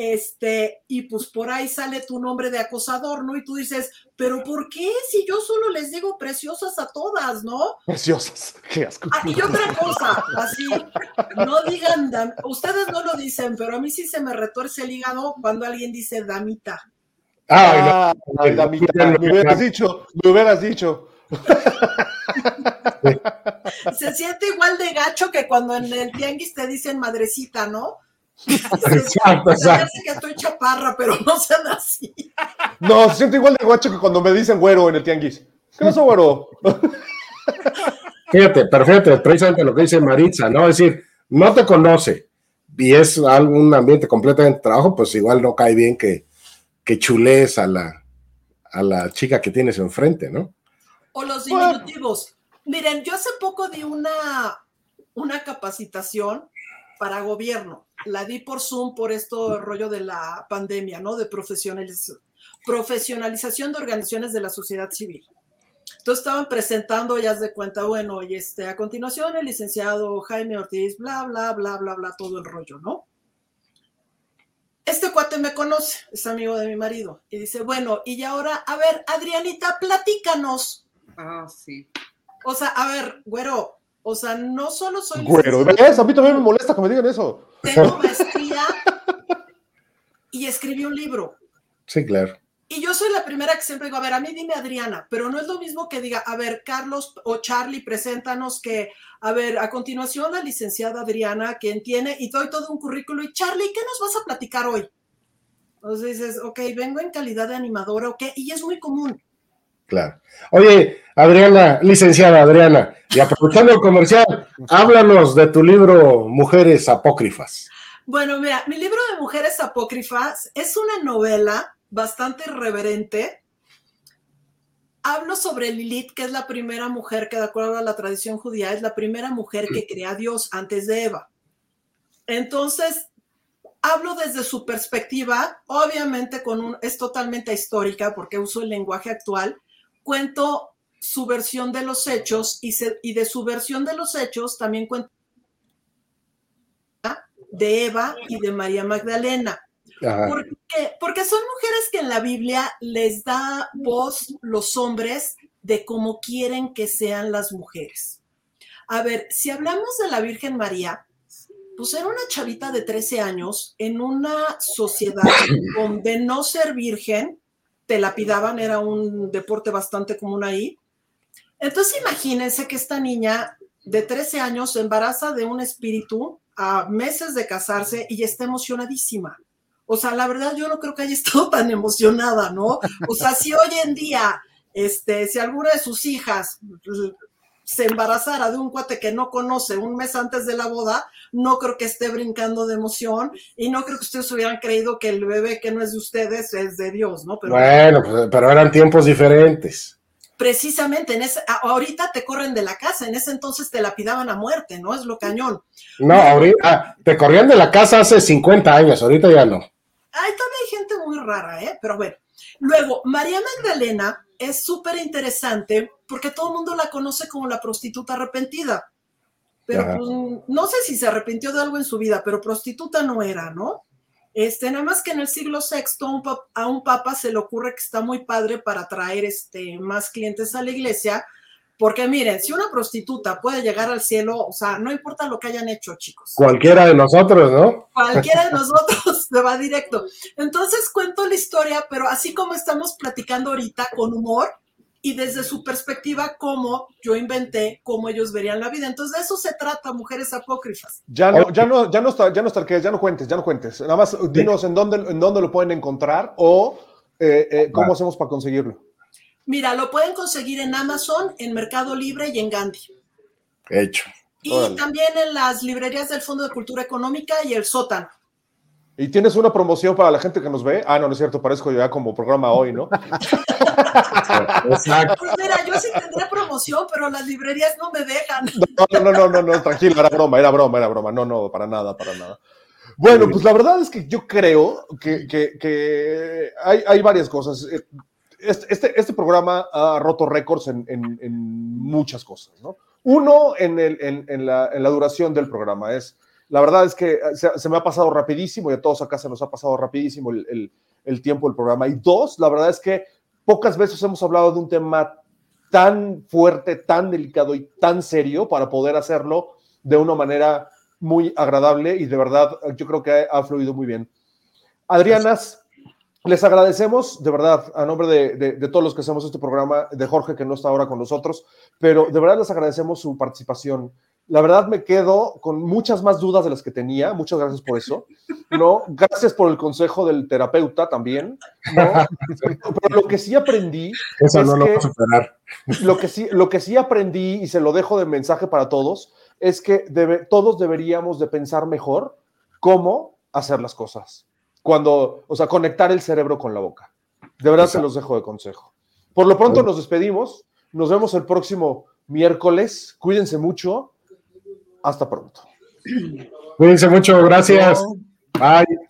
este, y pues por ahí sale tu nombre de acosador, ¿no? Y tú dices, pero ¿por qué? Si yo solo les digo preciosas a todas, ¿no? Preciosas. Qué asco. Ah, y otra cosa, así, no digan, dam- ustedes no lo dicen, pero a mí sí se me retuerce el hígado cuando alguien dice damita. Ay, no. Ah, ay, damita, me hubieras dicho, me hubieras dicho. Se siente igual de gacho que cuando en el tianguis te dicen madrecita, ¿no? Exacto, exacto. que estoy chaparra, pero no sean así. No, se siente igual de guacho que cuando me dicen güero en el tianguis. ¿Qué pasó, güero? Fíjate, pero fíjate, precisamente lo que dice Maritza, ¿no? Es decir, no te conoce y es algún ambiente completamente de trabajo, pues igual no cae bien que, que chulees a la, a la chica que tienes enfrente, ¿no? O los Bueno. diminutivos. Miren, yo hace poco di una, una capacitación para gobierno. La di por Zoom por esto rollo de la pandemia, ¿no? De profesionaliz- profesionalización de organizaciones de la sociedad civil. Entonces estaban presentando, ya de cuenta, bueno, y este, a continuación el licenciado Jaime Ortiz, bla, bla, bla, bla, bla, todo el rollo, ¿no? Este cuate me conoce, es amigo de mi marido, y dice, bueno, y ahora, a ver, Adrianita, platícanos. Ah, sí. O sea, a ver, güero, o sea, no solo soy Güero. ¿Ves? A mí también me molesta que me digan eso. tengo maestría y escribí un libro. Sí, claro. Y yo soy la primera que siempre digo, a ver, a mí dime Adriana, pero no es lo mismo que diga, a ver, Carlos o Charlie, preséntanos que, a ver, a continuación la licenciada Adriana, quien tiene, y doy todo un currículo, y Charlie, ¿qué nos vas a platicar hoy? Entonces dices, ok, vengo en calidad de animadora, ok, y es muy común. Claro. Oye, Adriana, licenciada Adriana, y aprovechando el comercial, háblanos de tu libro Mujeres Apócrifas. Bueno, mira, mi libro de Mujeres Apócrifas es una novela bastante irreverente. Hablo sobre Lilith, que es la primera mujer que, de acuerdo a la tradición judía, es la primera mujer que crea a Dios antes de Eva. Entonces, hablo desde su perspectiva, obviamente con un, es totalmente histórica porque uso el lenguaje actual, cuento su versión de los hechos y, se- y de su versión de los hechos también cuento de Eva y de María Magdalena. Ajá. ¿Por qué? Porque son mujeres que en la Biblia les da voz los hombres de cómo quieren que sean las mujeres. A ver, si hablamos de la Virgen María, pues era una chavita de 13 años en una sociedad donde no ser virgen, te lapidaban, era un deporte bastante común ahí. Entonces imagínense que esta niña de 13 años se embaraza de un espíritu a meses de casarse y está emocionadísima. O sea, la verdad yo no creo que haya estado tan emocionada, ¿no? O sea, si hoy en día, este, si alguna de sus hijas pues, se embarazara de un cuate que no conoce un mes antes de la boda, no creo que esté brincando de emoción y no creo que ustedes hubieran creído que el bebé que no es de ustedes es de Dios, ¿no? Bueno, pues, pero eran tiempos diferentes. Precisamente en ese, ahorita te corren de la casa, en ese entonces te lapidaban a muerte, ¿no? Es lo cañón. No, ahorita ah, te corrían de la casa hace 50 años, ahorita ya no. Ay, todavía hay gente muy rara, ¿eh? Pero bueno. Luego, María Magdalena es súper interesante porque todo el mundo la conoce como la prostituta arrepentida. Pero pues, no sé si se arrepintió de algo en su vida, pero prostituta no era, ¿no? Este, nada más que en el siglo VI a un, a un papa se le ocurre que está muy padre para traer este, más clientes a la iglesia, Porque miren, si una prostituta puede llegar al cielo, o sea, no importa lo que hayan hecho, chicos. Cualquiera de nosotros, ¿no? Cualquiera de nosotros se va directo. Entonces cuento la historia, pero así como estamos platicando ahorita, con humor y desde su perspectiva, cómo yo inventé cómo ellos verían la vida. Entonces de eso se trata, mujeres apócrifas. Ya no, ya no, ya no está, ya no está, ya no cuentes, ya no cuentes. Nada más dinos en dónde, en dónde lo pueden encontrar o eh, eh, cómo hacemos para conseguirlo. Mira, lo pueden conseguir en Amazon, en Mercado Libre y en Gandhi. Hecho. Y Órale. también en las librerías del Fondo de Cultura Económica y el sótano. ¿Y tienes una promoción para la gente que nos ve? Ah, no, no es cierto, parezco ya como programa hoy, ¿no? Exacto. Pues mira, yo sí tendré promoción, pero las librerías no me dejan. No, no, no, no, no, tranquilo, era broma, era broma, era broma. No, no, para nada, para nada. Bueno, pues la verdad es que yo creo que, que- que hay, hay varias cosas. Eh, Este, este, este programa ha roto récords en, en- en muchas cosas, ¿no? Uno, en, el- en- en la, en la duración del programa. Es, la verdad es que se, se me ha pasado rapidísimo y a todos acá se nos ha pasado rapidísimo el, el- el tiempo del programa. Y dos, la verdad es que pocas veces hemos hablado de un tema tan fuerte, tan delicado y tan serio para poder hacerlo de una manera muy agradable y de verdad yo creo que ha, fluido muy bien. Adrianas, les agradecemos de verdad a nombre de, de- de todos los que hacemos este programa, de Jorge que no está ahora con nosotros, pero de verdad les agradecemos su participación. La verdad me quedo con muchas más dudas de las que tenía, muchas gracias por eso, ¿no? Gracias por el consejo del terapeuta también, ¿no? Pero lo que sí aprendí Eso es no lo que- a superar. lo que sí, lo que sí aprendí y se lo dejo de mensaje para todos es que debe- todos deberíamos de pensar mejor cómo hacer las cosas. Cuando, o sea, conectar el cerebro con la boca. De verdad se los dejo de consejo. Por lo pronto nos despedimos. Nos vemos el próximo miércoles. Cuídense mucho. Hasta pronto. Cuídense mucho, gracias. Bye.